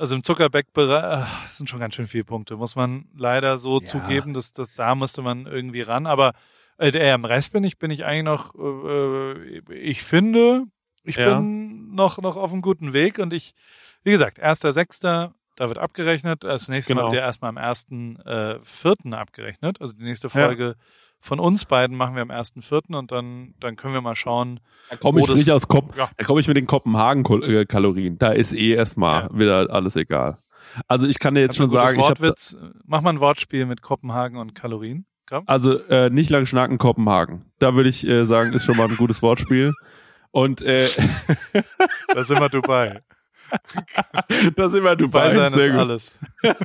also im Zuckerbeck-Bereich äh, sind schon ganz schön viele Punkte, muss man leider so ja. zugeben, dass, dass da müsste man irgendwie ran. Aber äh, am Rest bin ich, bin ich eigentlich noch, äh, ich finde, ich bin noch, noch auf einem guten Weg und ich, wie gesagt, erster, sechster, da wird abgerechnet. Das nächste genau. Mal wird ja erstmal am ersten, äh, vierten abgerechnet. Also die nächste Folge ja. von uns beiden machen wir am ersten, vierten und dann, dann können wir mal schauen. Da komme ich nicht aus Kop ja. da komme ich mit den Kopenhagen-Kalorien. Da ist eh erstmal ja. wieder alles egal. Also ich kann dir jetzt Kannst schon sagen, Wortwitz, ich hab, mach mal ein Wortspiel mit Kopenhagen und Kalorien. Komm. Also äh, nicht lang schnacken, Kopenhagen. Da würde ich äh, sagen, ist schon mal ein gutes Wortspiel. Und äh, da sind wir Dubai. Da sind wir Dubai. Dubai sein ist alles.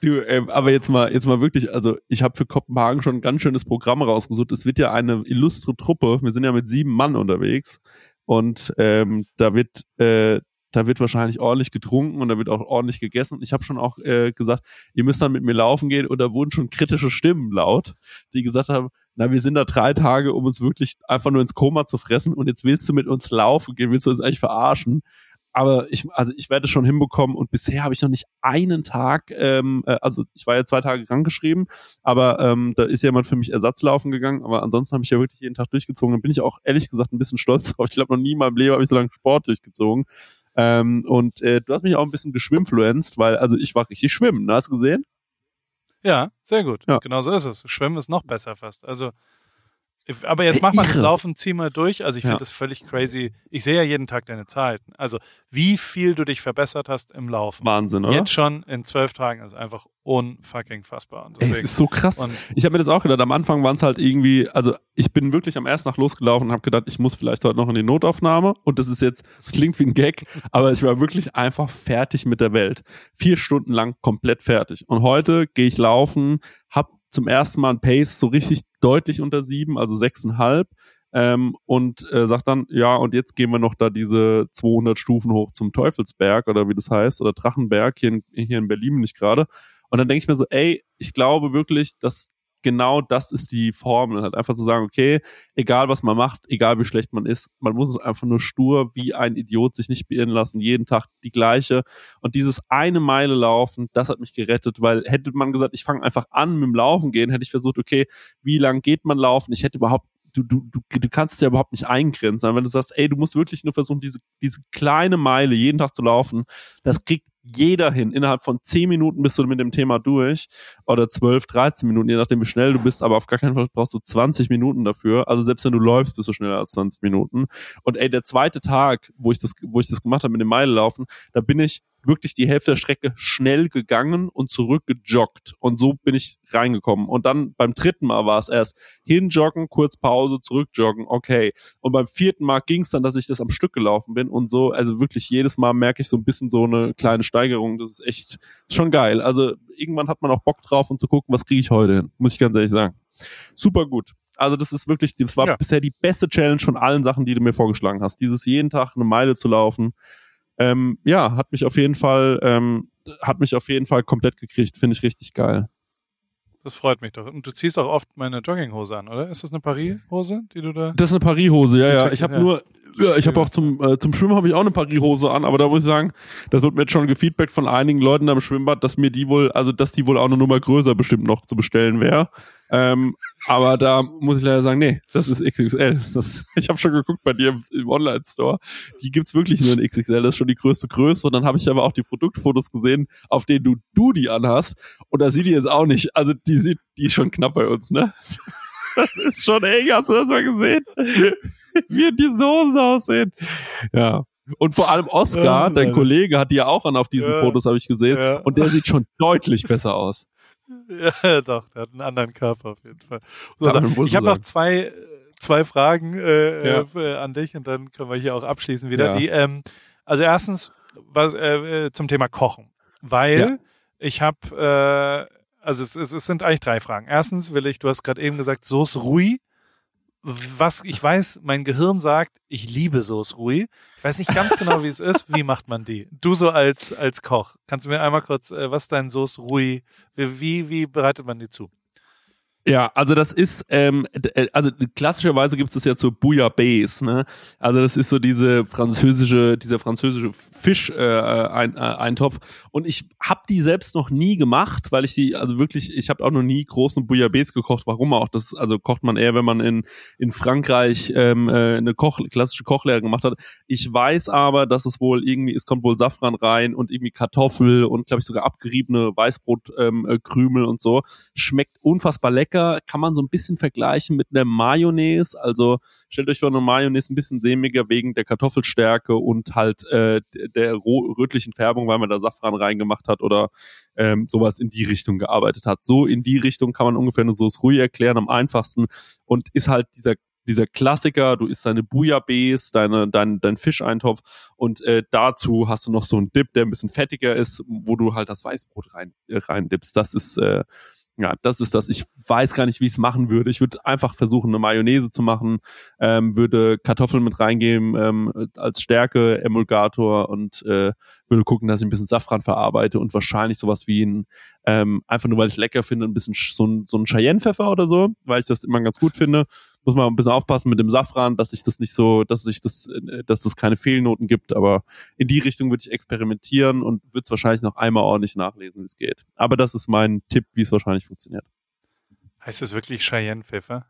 du, ähm, aber jetzt mal, jetzt mal wirklich, also ich habe für Kopenhagen schon ein ganz schönes Programm rausgesucht. Es wird ja eine illustre Truppe. Wir sind ja mit sieben Mann unterwegs und ähm, da wird äh, da wird wahrscheinlich ordentlich getrunken und da wird auch ordentlich gegessen. Ich habe schon auch äh, gesagt, ihr müsst dann mit mir laufen gehen und da wurden schon kritische Stimmen laut, die gesagt haben, na, wir sind da drei Tage, um uns wirklich einfach nur ins Koma zu fressen und jetzt willst du mit uns laufen gehen, willst du uns eigentlich verarschen? aber ich, also ich werde schon hinbekommen und bisher habe ich noch nicht einen Tag, ähm, äh, also ich war ja zwei Tage krankgeschrieben, aber ähm, da ist jemand für mich Ersatz laufen gegangen, aber ansonsten habe ich ja wirklich jeden Tag durchgezogen. Dann bin ich auch ehrlich gesagt ein bisschen stolz drauf. Ich glaube, noch nie in meinem Leben habe ich so lange Sport durchgezogen. Ähm, und äh, du hast mich auch ein bisschen geschwimmfluenzt, weil also ich war richtig schwimmen. Ne? Hast du gesehen? Ja, sehr gut. Ja. Genau so ist es. Schwimmen ist noch besser fast. Also aber jetzt mach mal das Laufen, zieh mal durch. Also ich finde ja. das völlig crazy. Ich sehe ja jeden Tag deine Zahlen. Also wie viel du dich verbessert hast im Laufen. Wahnsinn, oder? Jetzt schon in zwölf Tagen ist einfach unfucking fassbar. Ey, es ist so krass. Und ich habe mir das auch gedacht. Am Anfang waren es halt irgendwie, also ich bin wirklich am ersten Tag losgelaufen und habe gedacht, ich muss vielleicht heute noch in die Notaufnahme. Und das ist jetzt, das klingt wie ein Gag, aber ich war wirklich einfach fertig mit der Welt. Vier Stunden lang komplett fertig. Und heute gehe ich laufen, hab zum ersten Mal ein Pace so richtig deutlich unter sieben, also sechseinhalb. Ähm, und äh, sagt dann, ja, und jetzt gehen wir noch da diese 200 Stufen hoch zum Teufelsberg oder wie das heißt, oder Drachenberg, hier in, hier in Berlin nicht gerade. Und dann denke ich mir so, ey, ich glaube wirklich, dass genau das ist die Formel. Halt einfach zu sagen, okay, egal was man macht, egal wie schlecht man ist, man muss es einfach nur stur wie ein Idiot sich nicht beirren lassen, jeden Tag die gleiche. Und dieses eine Meile laufen, das hat mich gerettet, weil hätte man gesagt, ich fange einfach an mit dem Laufen gehen, hätte ich versucht, okay, wie lang geht man laufen? Ich hätte überhaupt du, du, du, du kannst es ja überhaupt nicht eingrenzen. Wenn du sagst, ey, du musst wirklich nur versuchen, diese, diese kleine Meile jeden Tag zu laufen, das kriegt jeder hin. Innerhalb von zehn Minuten bist du mit dem Thema durch oder zwölf, dreizehn Minuten, je nachdem wie schnell du bist, aber auf gar keinen Fall brauchst du 20 Minuten dafür. Also selbst wenn du läufst, bist du schneller als 20 Minuten. Und ey, der zweite Tag, wo ich das, wo ich das gemacht habe mit dem Meilelaufen, da bin ich wirklich die Hälfte der Strecke schnell gegangen und zurückgejoggt. Und so bin ich reingekommen. Und dann beim dritten Mal war es erst hinjoggen, kurz Pause, zurückjoggen, okay. Und beim vierten Mal ging es dann, dass ich das am Stück gelaufen bin und so, also wirklich jedes Mal merke ich so ein bisschen so eine kleine Steigerung. Das ist echt schon geil. Also irgendwann hat man auch Bock drauf und zu gucken, was kriege ich heute hin, muss ich ganz ehrlich sagen. Super gut. Also das ist wirklich, das war ja. bisher die beste Challenge von allen Sachen, die du mir vorgeschlagen hast. Dieses jeden Tag eine Meile zu laufen, ähm, ja, hat mich auf jeden Fall, ähm, hat mich auf jeden Fall komplett gekriegt. Finde ich richtig geil. Das freut mich doch. Und du ziehst auch oft meine Jogginghose an, oder? Ist das eine Paris-Hose, die du da? Das ist eine Paris-Hose, ja, ja. Ich habe ja. nur, ja, ich habe auch zum äh, zum Schwimmen habe ich auch eine Paris-Hose an, aber da muss ich sagen, das wird mir jetzt schon gefeedbackt von einigen Leuten am Schwimmbad, dass mir die wohl, also dass die wohl auch eine Nummer größer bestimmt noch zu bestellen wäre. Ähm, aber da muss ich leider sagen, nee, das ist XXL. Das, ich habe schon geguckt bei dir im, im Online-Store. Die gibt's wirklich nur in XXL. Das ist schon die größte Größe. Und dann habe ich aber auch die Produktfotos gesehen, auf denen du du die anhast. Und da sieht die jetzt auch nicht. Also die sieht, die ist schon knapp bei uns, ne? Das ist schon eng. Hast du das mal gesehen? Wie diese Hosen aussehen. Ja. Und vor allem Oscar, dein Kollege, hat die ja auch an auf diesen ja, Fotos, habe ich gesehen. Ja. Und der sieht schon deutlich besser aus. Ja, doch, der hat einen anderen Körper auf jeden Fall. Also, ich habe noch zwei, zwei Fragen äh, ja. äh, an dich und dann können wir hier auch abschließen wieder. Die, ähm, also erstens was, äh, äh zum Thema Kochen, weil ich habe, äh, also es, es, es sind eigentlich drei Fragen. Erstens will ich, du hast gerade eben gesagt, Sauce Rui was ich weiß, mein Gehirn sagt, ich liebe Sauce Rui. Ich weiß nicht ganz genau, wie es ist. Wie macht man die? Du so als, als Koch. Kannst du mir einmal kurz, äh, was ist dein Sauce Rui? Wie, wie bereitet man die zu? Ja, also das ist, ähm, äh, also klassischerweise gibt es ja zur Bouillabaisse, ne? Also das ist so diese französische, dieser französische Fisch äh, ein, äh, Eintopf. Und ich habe die selbst noch nie gemacht, weil ich die, also wirklich, ich habe auch noch nie großen Bouillabaisse gekocht. Warum auch? Das, also kocht man eher, wenn man in in Frankreich ähm, äh, eine Koch, klassische Kochlehre gemacht hat. Ich weiß aber, dass es wohl irgendwie, es kommt wohl Safran rein und irgendwie Kartoffel und glaube ich sogar abgeriebene Weißbrotkrümel ähm, und so. Schmeckt unfassbar lecker lecker, kann man so ein bisschen vergleichen mit einer Mayonnaise. Also stellt euch vor, eine Mayonnaise ein bisschen sämiger wegen der Kartoffelstärke und halt äh, der rötlichen Färbung, weil man da Safran reingemacht hat oder ähm, sowas in die Richtung gearbeitet hat. So in die Richtung kann man ungefähr eine Sauce Rui erklären, am einfachsten und ist halt dieser dieser Klassiker, du isst deine Bouillabaisse, deine, dein, dein Fischeintopf und äh, dazu hast du noch so einen Dip, der ein bisschen fettiger ist, wo du halt das Weißbrot rein, äh, rein dippst. Das ist äh, ja, das ist das. Ich weiß gar nicht, wie ich es machen würde. Ich würde einfach versuchen, eine Mayonnaise zu machen, ähm, würde Kartoffeln mit reingeben ähm, als Stärke, Emulgator und äh, würde gucken, dass ich ein bisschen Safran verarbeite und wahrscheinlich sowas wie ein, ähm, einfach nur weil ich es lecker finde, ein bisschen so ein, so ein Cheyenne-Pfeffer oder so, weil ich das immer ganz gut finde muss man ein bisschen aufpassen mit dem Safran, dass sich das nicht so, dass sich das, dass es keine Fehlnoten gibt. Aber in die Richtung würde ich experimentieren und würde es wahrscheinlich noch einmal ordentlich nachlesen, wie es geht. Aber das ist mein Tipp, wie es wahrscheinlich funktioniert. Heißt es wirklich Cheyenne-Pfeffer?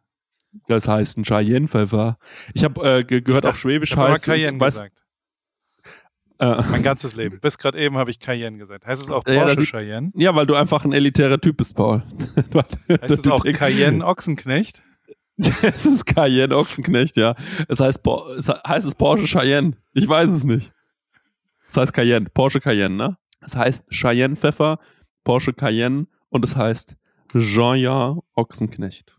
Das heißt ein Cheyenne-Pfeffer. Ich habe äh, ge gehört ich auf Schwäbisch ich heißt. Cayenne weiß, gesagt. Äh, mein ganzes Leben. Bis gerade eben habe ich Cayenne gesagt. Heißt es auch Porsche ja, Cheyenne? Ja, weil du einfach ein elitärer Typ bist, Paul. heißt es auch Cayenne Ochsenknecht? es ist Cayenne Ochsenknecht, ja. Es heißt, es heißt es Porsche Cheyenne. Ich weiß es nicht. Es heißt Cayenne, Porsche Cayenne, ne? Es heißt Cheyenne Pfeffer, Porsche Cayenne und es heißt Jean-Jean Ochsenknecht.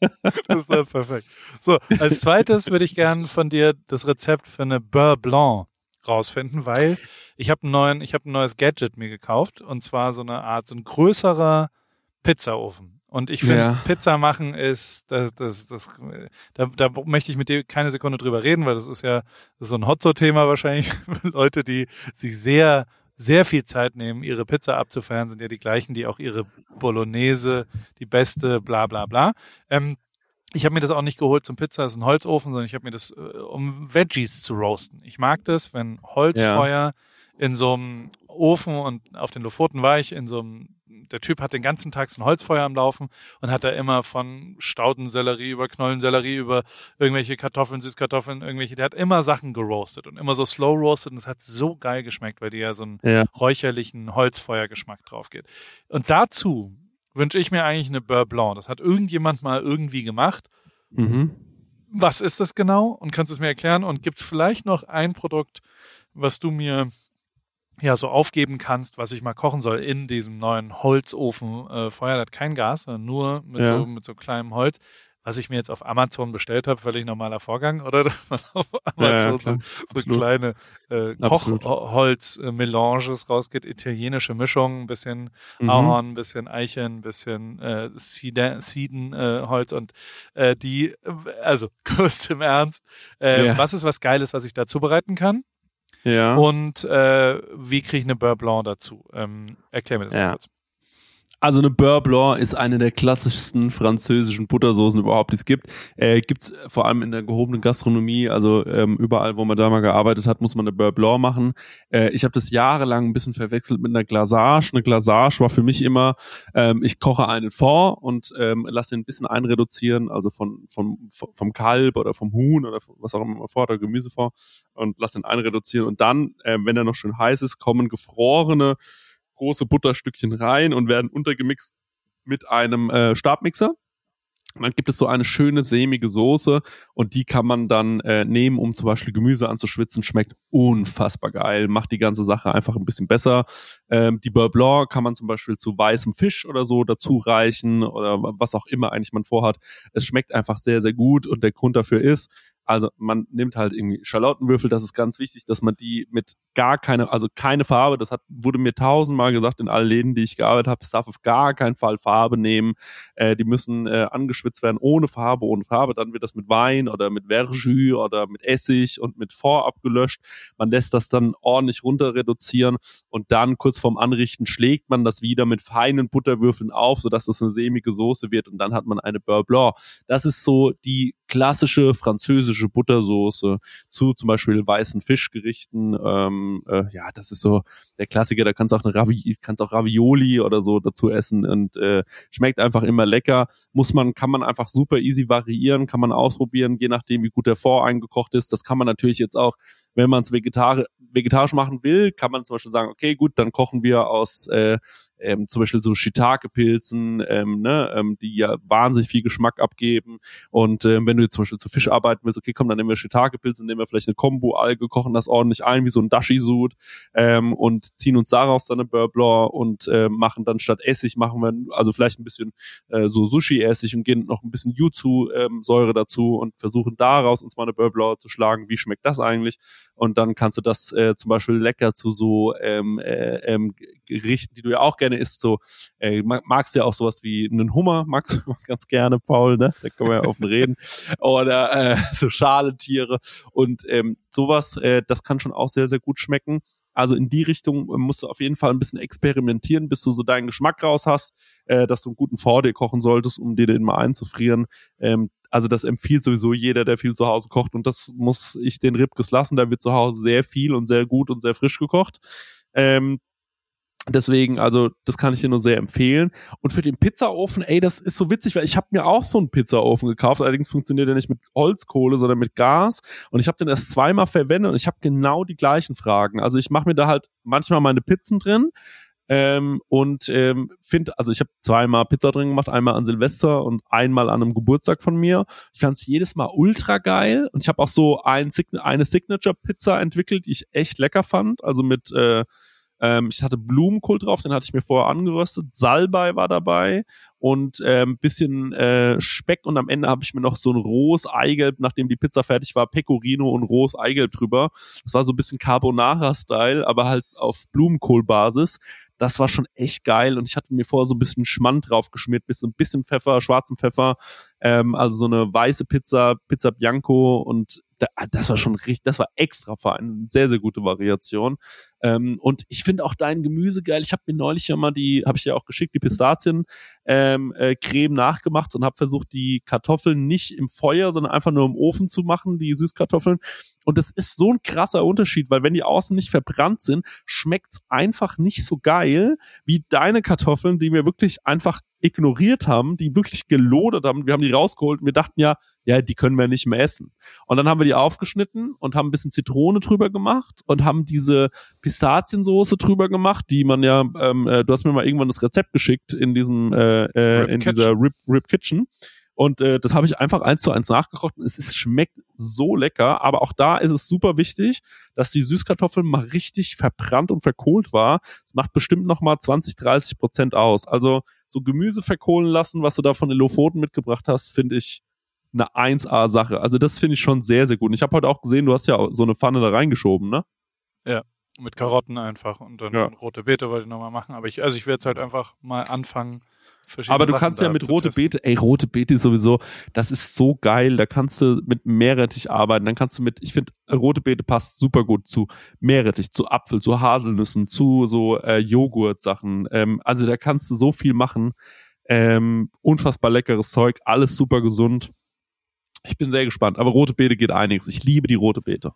das ist doch perfekt. So, als zweites würde ich gerne von dir das Rezept für eine Beurre Blanc rausfinden, weil ich habe neuen, ich habe ein neues Gadget mir gekauft und zwar so eine Art, so ein größerer Pizzaofen. Und ich finde, ja. Pizza machen ist, das, das, das, da, da möchte ich mit dir keine Sekunde drüber reden, weil das ist ja das ist so ein Hotzo-Thema wahrscheinlich. Leute, die sich sehr, sehr viel Zeit nehmen, ihre Pizza abzufeiern, sind ja die gleichen, die auch ihre Bolognese, die beste, bla bla bla. Ähm, ich habe mir das auch nicht geholt zum Pizza, das ist ein Holzofen, sondern ich habe mir das, äh, um Veggies zu roasten. Ich mag das, wenn Holzfeuer ja in so einem Ofen und auf den Lofoten war ich in so einem der Typ hat den ganzen Tag so ein Holzfeuer am Laufen und hat da immer von Staudensellerie über Knollensellerie über irgendwelche Kartoffeln, Süßkartoffeln, irgendwelche, der hat immer Sachen geroastet und immer so slow roasted und es hat so geil geschmeckt, weil die ja so einen ja. räucherlichen Holzfeuergeschmack drauf geht. Und dazu wünsche ich mir eigentlich eine Beurre Blanc. Das hat irgendjemand mal irgendwie gemacht. Mhm. Was ist das genau? Und kannst du es mir erklären? Und gibt es vielleicht noch ein Produkt, was du mir ja so aufgeben kannst, was ich mal kochen soll in diesem neuen Holzofen. Äh, Feuer hat kein Gas, sondern nur mit, ja. so, mit so kleinem Holz. Was ich mir jetzt auf Amazon bestellt habe, völlig normaler Vorgang, oder? Dass man auf Amazon ja, ja, so, so kleine äh, Kochholz-Melanges rausgeht, italienische Mischung, ein bisschen mhm. Ahorn, ein bisschen Eichen, ein bisschen äh, Siedenholz äh, und äh, die, also kurz im Ernst, äh, was ist was Geiles, was ich da zubereiten kann? Ja. Und äh, wie kriege ich eine Beurre Blanc dazu? Ähm, erklär mir das ja. mal kurz. Also eine Beurre Blanc ist eine der klassischsten französischen Buttersoßen überhaupt, die es gibt. Äh, gibt's vor allem in der gehobenen Gastronomie, also ähm, überall, wo man da mal gearbeitet hat, muss man eine Beurre Blanc machen. Äh, ich habe das jahrelang ein bisschen verwechselt mit einer Glasage. Eine Glasage war für mich immer, ähm, ich koche einen Fond und ähm, lasse ihn ein bisschen einreduzieren, also von, von, vom Kalb oder vom Huhn oder was auch immer man fordert, Gemüsefond und lasse ihn einreduzieren und dann, äh, wenn er noch schön heiß ist, kommen gefrorene große Butterstückchen rein und werden untergemixt mit einem äh, Stabmixer. Und dann gibt es so eine schöne sämige Soße und die kann man dann äh, nehmen, um zum Beispiel Gemüse anzuschwitzen. Schmeckt unfassbar geil, macht die ganze Sache einfach ein bisschen besser. Ähm, die Beurre Blanc kann man zum Beispiel zu weißem Fisch oder so dazu reichen oder was auch immer eigentlich man vorhat. Es schmeckt einfach sehr, sehr gut und der Grund dafür ist, also man nimmt halt irgendwie Schalottenwürfel, das ist ganz wichtig, dass man die mit gar keine, also keine Farbe, das hat, wurde mir tausendmal gesagt in allen Läden, die ich gearbeitet habe, es darf auf gar keinen Fall Farbe nehmen. Äh, die müssen äh, angeschwitzt werden ohne Farbe, ohne Farbe. Dann wird das mit Wein oder mit Verjus oder mit Essig und mit Fond abgelöscht. Man lässt das dann ordentlich runter reduzieren und dann kurz vorm Anrichten schlägt man das wieder mit feinen Butterwürfeln auf, sodass das eine sämige Soße wird und dann hat man eine Beurre Blanc. Das ist so die klassische französische Buttersoße zu zum Beispiel weißen Fischgerichten. Ähm, äh, ja, das ist so der Klassiker. Da kannst du auch eine Ravi kannst auch Ravioli oder so dazu essen und äh, schmeckt einfach immer lecker. Muss man, kann man einfach super easy variieren, kann man ausprobieren, je nachdem wie gut der Fond eingekocht ist. Das kann man natürlich jetzt auch wenn man es vegetari vegetarisch machen will, kann man zum Beispiel sagen, okay, gut, dann kochen wir aus äh, ähm, zum Beispiel so Shiitake-Pilzen, ähm, ne, ähm, die ja wahnsinnig viel Geschmack abgeben. Und ähm, wenn du jetzt zum Beispiel zu Fisch arbeiten willst, okay, komm, dann nehmen wir Shiitake-Pilze, nehmen wir vielleicht eine Kombo-Alge, kochen das ordentlich ein, wie so ein Dashi-Sud ähm, und ziehen uns daraus dann eine Beurre und äh, machen dann statt Essig, machen wir also vielleicht ein bisschen äh, so Sushi-Essig und gehen noch ein bisschen Yuzu-Säure ähm, dazu und versuchen daraus uns mal eine Beurre zu schlagen. Wie schmeckt das eigentlich? Und dann kannst du das äh, zum Beispiel lecker zu so ähm, äh, ähm, Gerichten, die du ja auch gerne isst, so äh, magst du ja auch sowas wie einen Hummer, magst du ganz gerne, Paul, ne? Da können wir ja offen reden. Oder äh, so Schalentiere und ähm, sowas, äh, das kann schon auch sehr, sehr gut schmecken. Also in die Richtung äh, musst du auf jeden Fall ein bisschen experimentieren, bis du so deinen Geschmack raus hast, äh, dass du einen guten Vordel kochen solltest, um dir den mal einzufrieren. Ähm, also das empfiehlt sowieso jeder, der viel zu Hause kocht und das muss ich den Ribkes lassen. Da wird zu Hause sehr viel und sehr gut und sehr frisch gekocht. Ähm, Deswegen, also das kann ich dir nur sehr empfehlen. Und für den Pizzaofen, ey, das ist so witzig, weil ich habe mir auch so einen Pizzaofen gekauft. Allerdings funktioniert der nicht mit Holzkohle, sondern mit Gas. Und ich habe den erst zweimal verwendet und ich habe genau die gleichen Fragen. Also ich mache mir da halt manchmal meine Pizzen drin. Ähm, und ähm, finde, also ich habe zweimal Pizza drin gemacht, einmal an Silvester und einmal an einem Geburtstag von mir. Ich fand es jedes Mal ultra geil und ich habe auch so ein, eine Signature-Pizza entwickelt, die ich echt lecker fand. Also mit äh, ähm, ich hatte Blumenkohl drauf, den hatte ich mir vorher angeröstet. Salbei war dabei und ähm, bisschen äh, Speck und am Ende habe ich mir noch so ein rohes Eigelb, nachdem die Pizza fertig war, Pecorino und rohes Eigelb drüber. Das war so ein bisschen Carbonara-Style, aber halt auf Blumenkohlbasis. Das war schon echt geil und ich hatte mir vorher so ein bisschen Schmand drauf geschmiert, bis so ein bisschen Pfeffer, schwarzen Pfeffer, ähm, also so eine weiße Pizza, Pizza Bianco und da, das war schon richtig, das war extra fein, sehr, sehr gute Variation. Ähm, und ich finde auch dein Gemüse geil. Ich habe mir neulich ja mal die, habe ich ja auch geschickt, die Pistazien ähm, äh, Creme nachgemacht und habe versucht, die Kartoffeln nicht im Feuer, sondern einfach nur im Ofen zu machen, die Süßkartoffeln. Und das ist so ein krasser Unterschied, weil wenn die außen nicht verbrannt sind, schmeckt's einfach nicht so geil wie deine Kartoffeln, die wir wirklich einfach ignoriert haben, die wirklich gelodert haben. Wir haben die rausgeholt und wir dachten ja, ja, die können wir nicht mehr essen. Und dann haben wir die aufgeschnitten und haben ein bisschen Zitrone drüber gemacht und haben diese Pistaziensoße drüber gemacht, die man ja, ähm, äh, du hast mir mal irgendwann das Rezept geschickt in diesem, äh, äh, in dieser Rip, Rip Kitchen. Und äh, das habe ich einfach eins zu eins nachgekocht. Es ist, schmeckt so lecker, aber auch da ist es super wichtig, dass die Süßkartoffeln mal richtig verbrannt und verkohlt war. Es macht bestimmt noch mal 20, 30 Prozent aus. Also so Gemüse verkohlen lassen, was du da von den Lofoten mitgebracht hast, finde ich eine 1A-Sache. Also das finde ich schon sehr, sehr gut. Und ich habe heute auch gesehen, du hast ja so eine Pfanne da reingeschoben, ne? Ja, mit Karotten einfach und dann ja. rote Beete wollte ich nochmal machen. Aber ich, also ich werde jetzt halt einfach mal anfangen, aber du Sachen kannst ja mit rote testen. Beete, ey, rote Beete sowieso, das ist so geil. Da kannst du mit Meerrettich arbeiten. Dann kannst du mit, ich finde, rote Beete passt super gut zu Meerrettich, zu Apfel, zu Haselnüssen, zu so äh, Joghurt-Sachen. Ähm, also da kannst du so viel machen. Ähm, unfassbar leckeres Zeug, alles super gesund. Ich bin sehr gespannt. Aber rote Beete geht einiges. Ich liebe die rote Beete.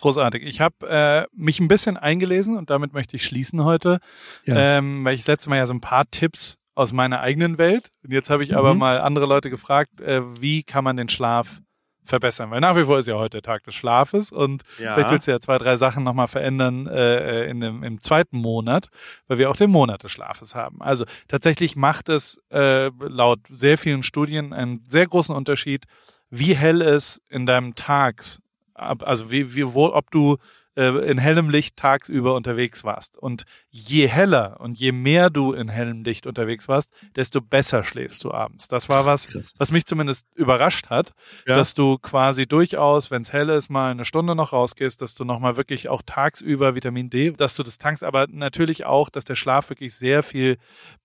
Großartig. Ich habe äh, mich ein bisschen eingelesen und damit möchte ich schließen heute, ja. ähm, weil ich das letzte Mal ja so ein paar Tipps aus meiner eigenen Welt. Und jetzt habe ich mhm. aber mal andere Leute gefragt, äh, wie kann man den Schlaf verbessern? Weil nach wie vor ist ja heute der Tag des Schlafes und ja. vielleicht willst du ja zwei, drei Sachen nochmal verändern äh, äh, in dem, im zweiten Monat, weil wir auch den Monat des Schlafes haben. Also tatsächlich macht es äh, laut sehr vielen Studien einen sehr großen Unterschied, wie hell es in deinem Tags, also wie, wie wo, ob du in hellem Licht tagsüber unterwegs warst. Und je heller und je mehr du in hellem Licht unterwegs warst, desto besser schläfst du abends. Das war was, Krass. was mich zumindest überrascht hat, ja. dass du quasi durchaus, wenn es hell ist, mal eine Stunde noch rausgehst, dass du nochmal wirklich auch tagsüber Vitamin D, dass du das tankst, aber natürlich auch, dass der Schlaf wirklich sehr viel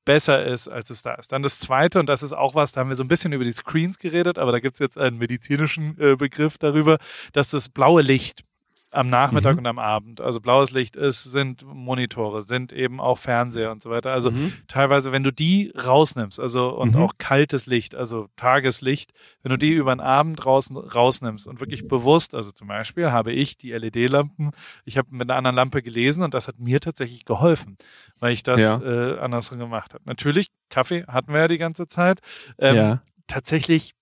besser ist, als es da ist. Dann das Zweite, und das ist auch was, da haben wir so ein bisschen über die Screens geredet, aber da gibt es jetzt einen medizinischen äh, Begriff darüber, dass das blaue Licht am Nachmittag mhm. und am Abend. Also blaues Licht ist, sind Monitore, sind eben auch Fernseher und so weiter. Also mhm. teilweise, wenn du die rausnimmst, also und mhm. auch kaltes Licht, also Tageslicht, wenn du die über den Abend raus, rausnimmst und wirklich bewusst, also zum Beispiel habe ich die LED-Lampen, ich habe mit einer anderen Lampe gelesen und das hat mir tatsächlich geholfen, weil ich das ja. äh, andersrum gemacht habe. Natürlich, Kaffee hatten wir ja die ganze Zeit. Ähm, ja. Tatsächlich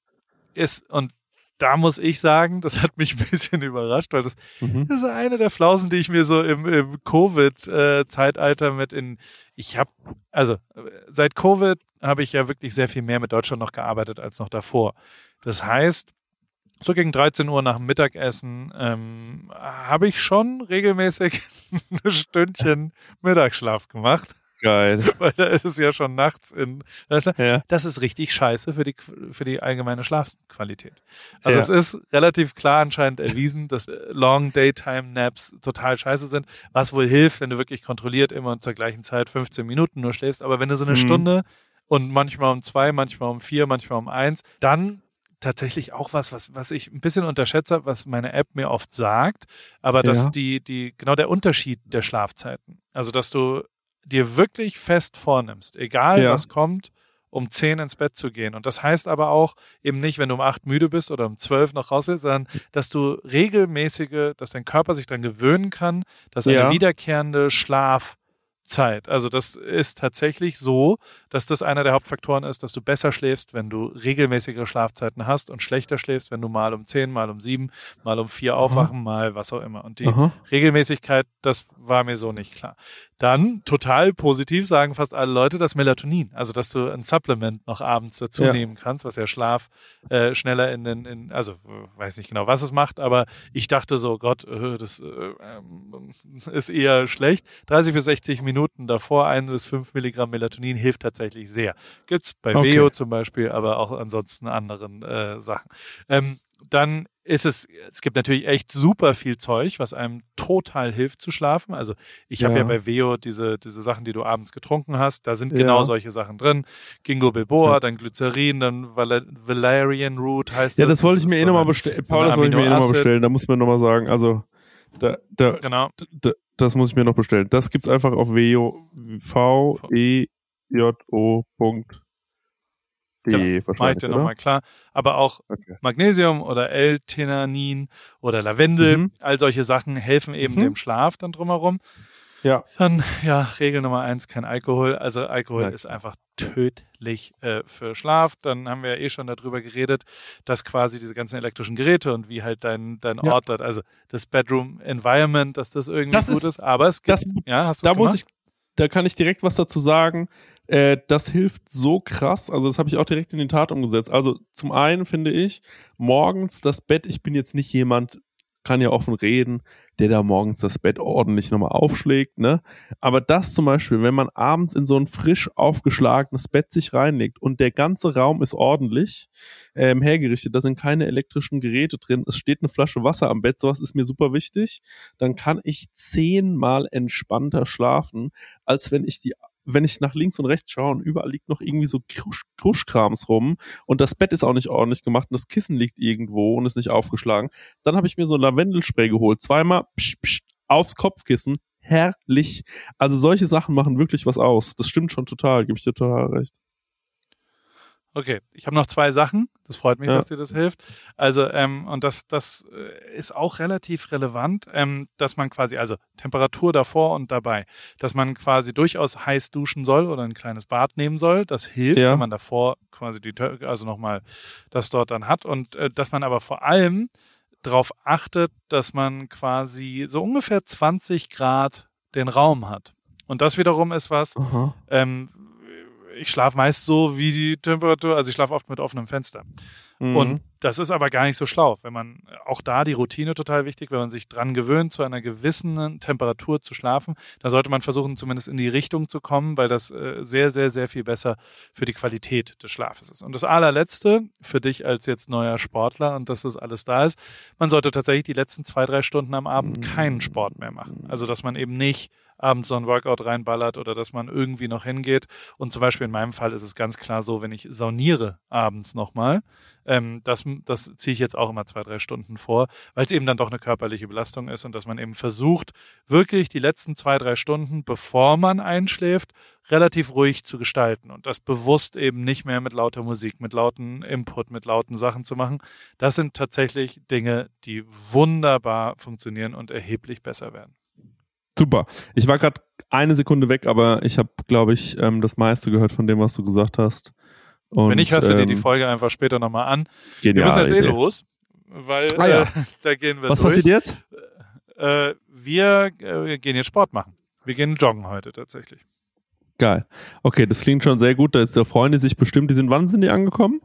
ist, und da muss ich sagen, das hat mich ein bisschen überrascht, weil das, mhm. das ist eine der Flausen, die ich mir so im, im Covid-Zeitalter mit in, ich habe, also seit Covid habe ich ja wirklich sehr viel mehr mit Deutschland noch gearbeitet als noch davor. Das heißt, so gegen 13 Uhr nach dem Mittagessen ähm, habe ich schon regelmäßig ein Stündchen Mittagsschlaf gemacht. Geil. Weil da ist es ja schon nachts in. Ja. Das ist richtig scheiße für die, für die allgemeine Schlafqualität. Also ja. es ist relativ klar anscheinend erwiesen, dass Long Daytime Naps total scheiße sind. Was wohl hilft, wenn du wirklich kontrolliert immer und zur gleichen Zeit 15 Minuten nur schläfst. Aber wenn du so eine mhm. Stunde und manchmal um zwei, manchmal um vier, manchmal um eins, dann tatsächlich auch was, was, was ich ein bisschen unterschätze, was meine App mir oft sagt, aber dass ja. die, die, genau der Unterschied der Schlafzeiten. Also, dass du dir wirklich fest vornimmst, egal ja. was kommt, um zehn ins Bett zu gehen. Und das heißt aber auch eben nicht, wenn du um acht müde bist oder um zwölf noch raus willst, sondern dass du regelmäßige, dass dein Körper sich dann gewöhnen kann, dass eine ja. wiederkehrende Schlaf Zeit. Also das ist tatsächlich so, dass das einer der Hauptfaktoren ist, dass du besser schläfst, wenn du regelmäßige Schlafzeiten hast und schlechter schläfst, wenn du mal um zehn, mal um sieben, mal um vier aufwachen, Aha. mal was auch immer. Und die Aha. Regelmäßigkeit, das war mir so nicht klar. Dann total positiv sagen fast alle Leute das Melatonin, also dass du ein Supplement noch abends dazu ja. nehmen kannst, was ja Schlaf äh, schneller in den, in, also weiß nicht genau, was es macht, aber ich dachte so, Gott, äh, das äh, ist eher schlecht. 30 bis 60 Minuten Minuten davor ein bis fünf Milligramm Melatonin hilft tatsächlich sehr. Gibt's bei okay. Veo zum Beispiel, aber auch ansonsten anderen äh, Sachen. Ähm, dann ist es, es gibt natürlich echt super viel Zeug, was einem total hilft zu schlafen. Also ich ja. habe ja bei Veo diese, diese Sachen, die du abends getrunken hast, da sind genau ja. solche Sachen drin. Ginkgo Bilboa, ja. dann Glycerin, dann Val Valerian Root heißt ja, das. Ja, das wollte ich mir eh nochmal bestellen. Paul, das wollte ich mir eh nochmal bestellen, da muss man nochmal sagen, also da, da, genau. da, Das muss ich mir noch bestellen. Das gibt's einfach auf v e j o Genau, mach ich dir nochmal klar. Aber auch okay. Magnesium oder L-Theanin oder Lavendel, mhm. all solche Sachen helfen eben mhm. dem Schlaf dann drumherum. Ja. Dann, ja, Regel Nummer eins, kein Alkohol. Also Alkohol Nein. ist einfach tödlich äh, für Schlaf. Dann haben wir ja eh schon darüber geredet, dass quasi diese ganzen elektrischen Geräte und wie halt dein, dein ja. Ort dort, also das Bedroom Environment, dass das irgendwie das gut ist, ist. Aber es gibt, das, ja, hast du Da gemacht? muss ich, da kann ich direkt was dazu sagen. Äh, das hilft so krass. Also das habe ich auch direkt in die Tat umgesetzt. Also zum einen finde ich, morgens das Bett, ich bin jetzt nicht jemand, kann ja offen reden, der da morgens das Bett ordentlich nochmal aufschlägt, ne? Aber das zum Beispiel, wenn man abends in so ein frisch aufgeschlagenes Bett sich reinlegt und der ganze Raum ist ordentlich ähm, hergerichtet, da sind keine elektrischen Geräte drin, es steht eine Flasche Wasser am Bett, sowas ist mir super wichtig, dann kann ich zehnmal entspannter schlafen, als wenn ich die wenn ich nach links und rechts schaue und überall liegt noch irgendwie so Krusch, Kruschkrams rum und das Bett ist auch nicht ordentlich gemacht und das Kissen liegt irgendwo und ist nicht aufgeschlagen, dann habe ich mir so ein Lavendelspray geholt, zweimal psch, psch, aufs Kopfkissen, herrlich. Also solche Sachen machen wirklich was aus. Das stimmt schon total, gebe ich dir total recht. Okay, ich habe noch zwei Sachen. Das freut mich, ja. dass dir das hilft. Also, ähm, und das, das äh, ist auch relativ relevant, ähm, dass man quasi, also Temperatur davor und dabei, dass man quasi durchaus heiß duschen soll oder ein kleines Bad nehmen soll. Das hilft, ja. wenn man davor quasi die, also nochmal das dort dann hat. Und äh, dass man aber vor allem darauf achtet, dass man quasi so ungefähr 20 Grad den Raum hat. Und das wiederum ist was, ähm, ich schlafe meist so wie die Temperatur, also ich schlafe oft mit offenem Fenster. Mhm. Und das ist aber gar nicht so schlau. Wenn man auch da die Routine total wichtig, wenn man sich dran gewöhnt, zu einer gewissen Temperatur zu schlafen, dann sollte man versuchen, zumindest in die Richtung zu kommen, weil das äh, sehr, sehr, sehr viel besser für die Qualität des Schlafes ist. Und das allerletzte für dich als jetzt neuer Sportler und dass das alles da ist, man sollte tatsächlich die letzten zwei, drei Stunden am Abend keinen Sport mehr machen. Also dass man eben nicht abends so ein Workout reinballert oder dass man irgendwie noch hingeht. Und zum Beispiel in meinem Fall ist es ganz klar so, wenn ich sauniere abends nochmal, ähm, das, das ziehe ich jetzt auch immer zwei, drei Stunden vor, weil es eben dann doch eine körperliche Belastung ist und dass man eben versucht, wirklich die letzten zwei, drei Stunden, bevor man einschläft, relativ ruhig zu gestalten und das bewusst eben nicht mehr mit lauter Musik, mit lauten Input, mit lauten Sachen zu machen. Das sind tatsächlich Dinge, die wunderbar funktionieren und erheblich besser werden. Super. Ich war gerade eine Sekunde weg, aber ich habe, glaube ich, ähm, das meiste gehört von dem, was du gesagt hast. Und, Wenn nicht, hörst du dir die ähm, Folge einfach später nochmal an. Genial, wir müssen jetzt eh los, weil ah, ja. äh, da gehen wir Was durch. passiert jetzt? Äh, wir äh, gehen jetzt Sport machen. Wir gehen joggen heute tatsächlich. Geil. Okay, das klingt schon sehr gut. Da ist der Freunde sich bestimmt. Die sind, wann sind die angekommen?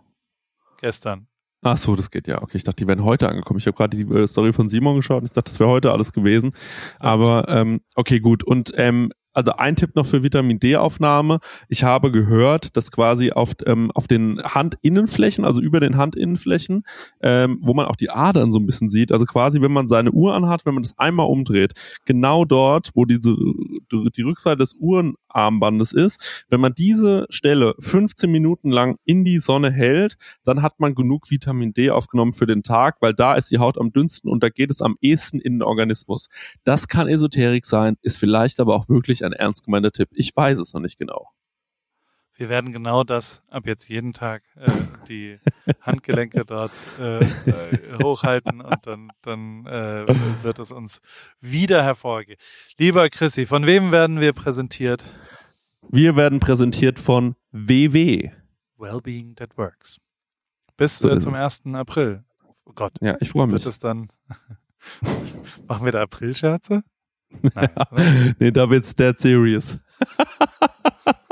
Gestern. Ach so, das geht ja. Okay, ich dachte, die wären heute angekommen. Ich habe gerade die äh, Story von Simon geschaut und ich dachte, das wäre heute alles gewesen. Aber ähm, okay, gut. Und ähm, also ein Tipp noch für Vitamin D-Aufnahme. Ich habe gehört, dass quasi auf, ähm, auf den Handinnenflächen, also über den Handinnenflächen, ähm, wo man auch die Adern so ein bisschen sieht, also quasi, wenn man seine Uhr anhat, wenn man das einmal umdreht, genau dort, wo diese die Rückseite des Uhrenarmbandes ist, wenn man diese Stelle 15 Minuten lang in die Sonne hält, dann hat man genug Vitamin D aufgenommen für den Tag, weil da ist die Haut am dünnsten und da geht es am ehesten in den Organismus. Das kann Esoterik sein, ist vielleicht aber auch wirklich ein ernst gemeinter Tipp. Ich weiß es noch nicht genau. Wir werden genau das ab jetzt jeden Tag äh, die Handgelenke dort äh, äh, hochhalten und dann, dann äh, wird es uns wieder hervorgehen. Lieber Chrissy, von wem werden wir präsentiert? Wir werden präsentiert von WW. Wellbeing That Works. Bis so äh, zum 1. April. Oh Gott. Ja, ich freue mich. Wird es dann, machen wir da Aprilscherze? Nein, nee, da wird's dead serious.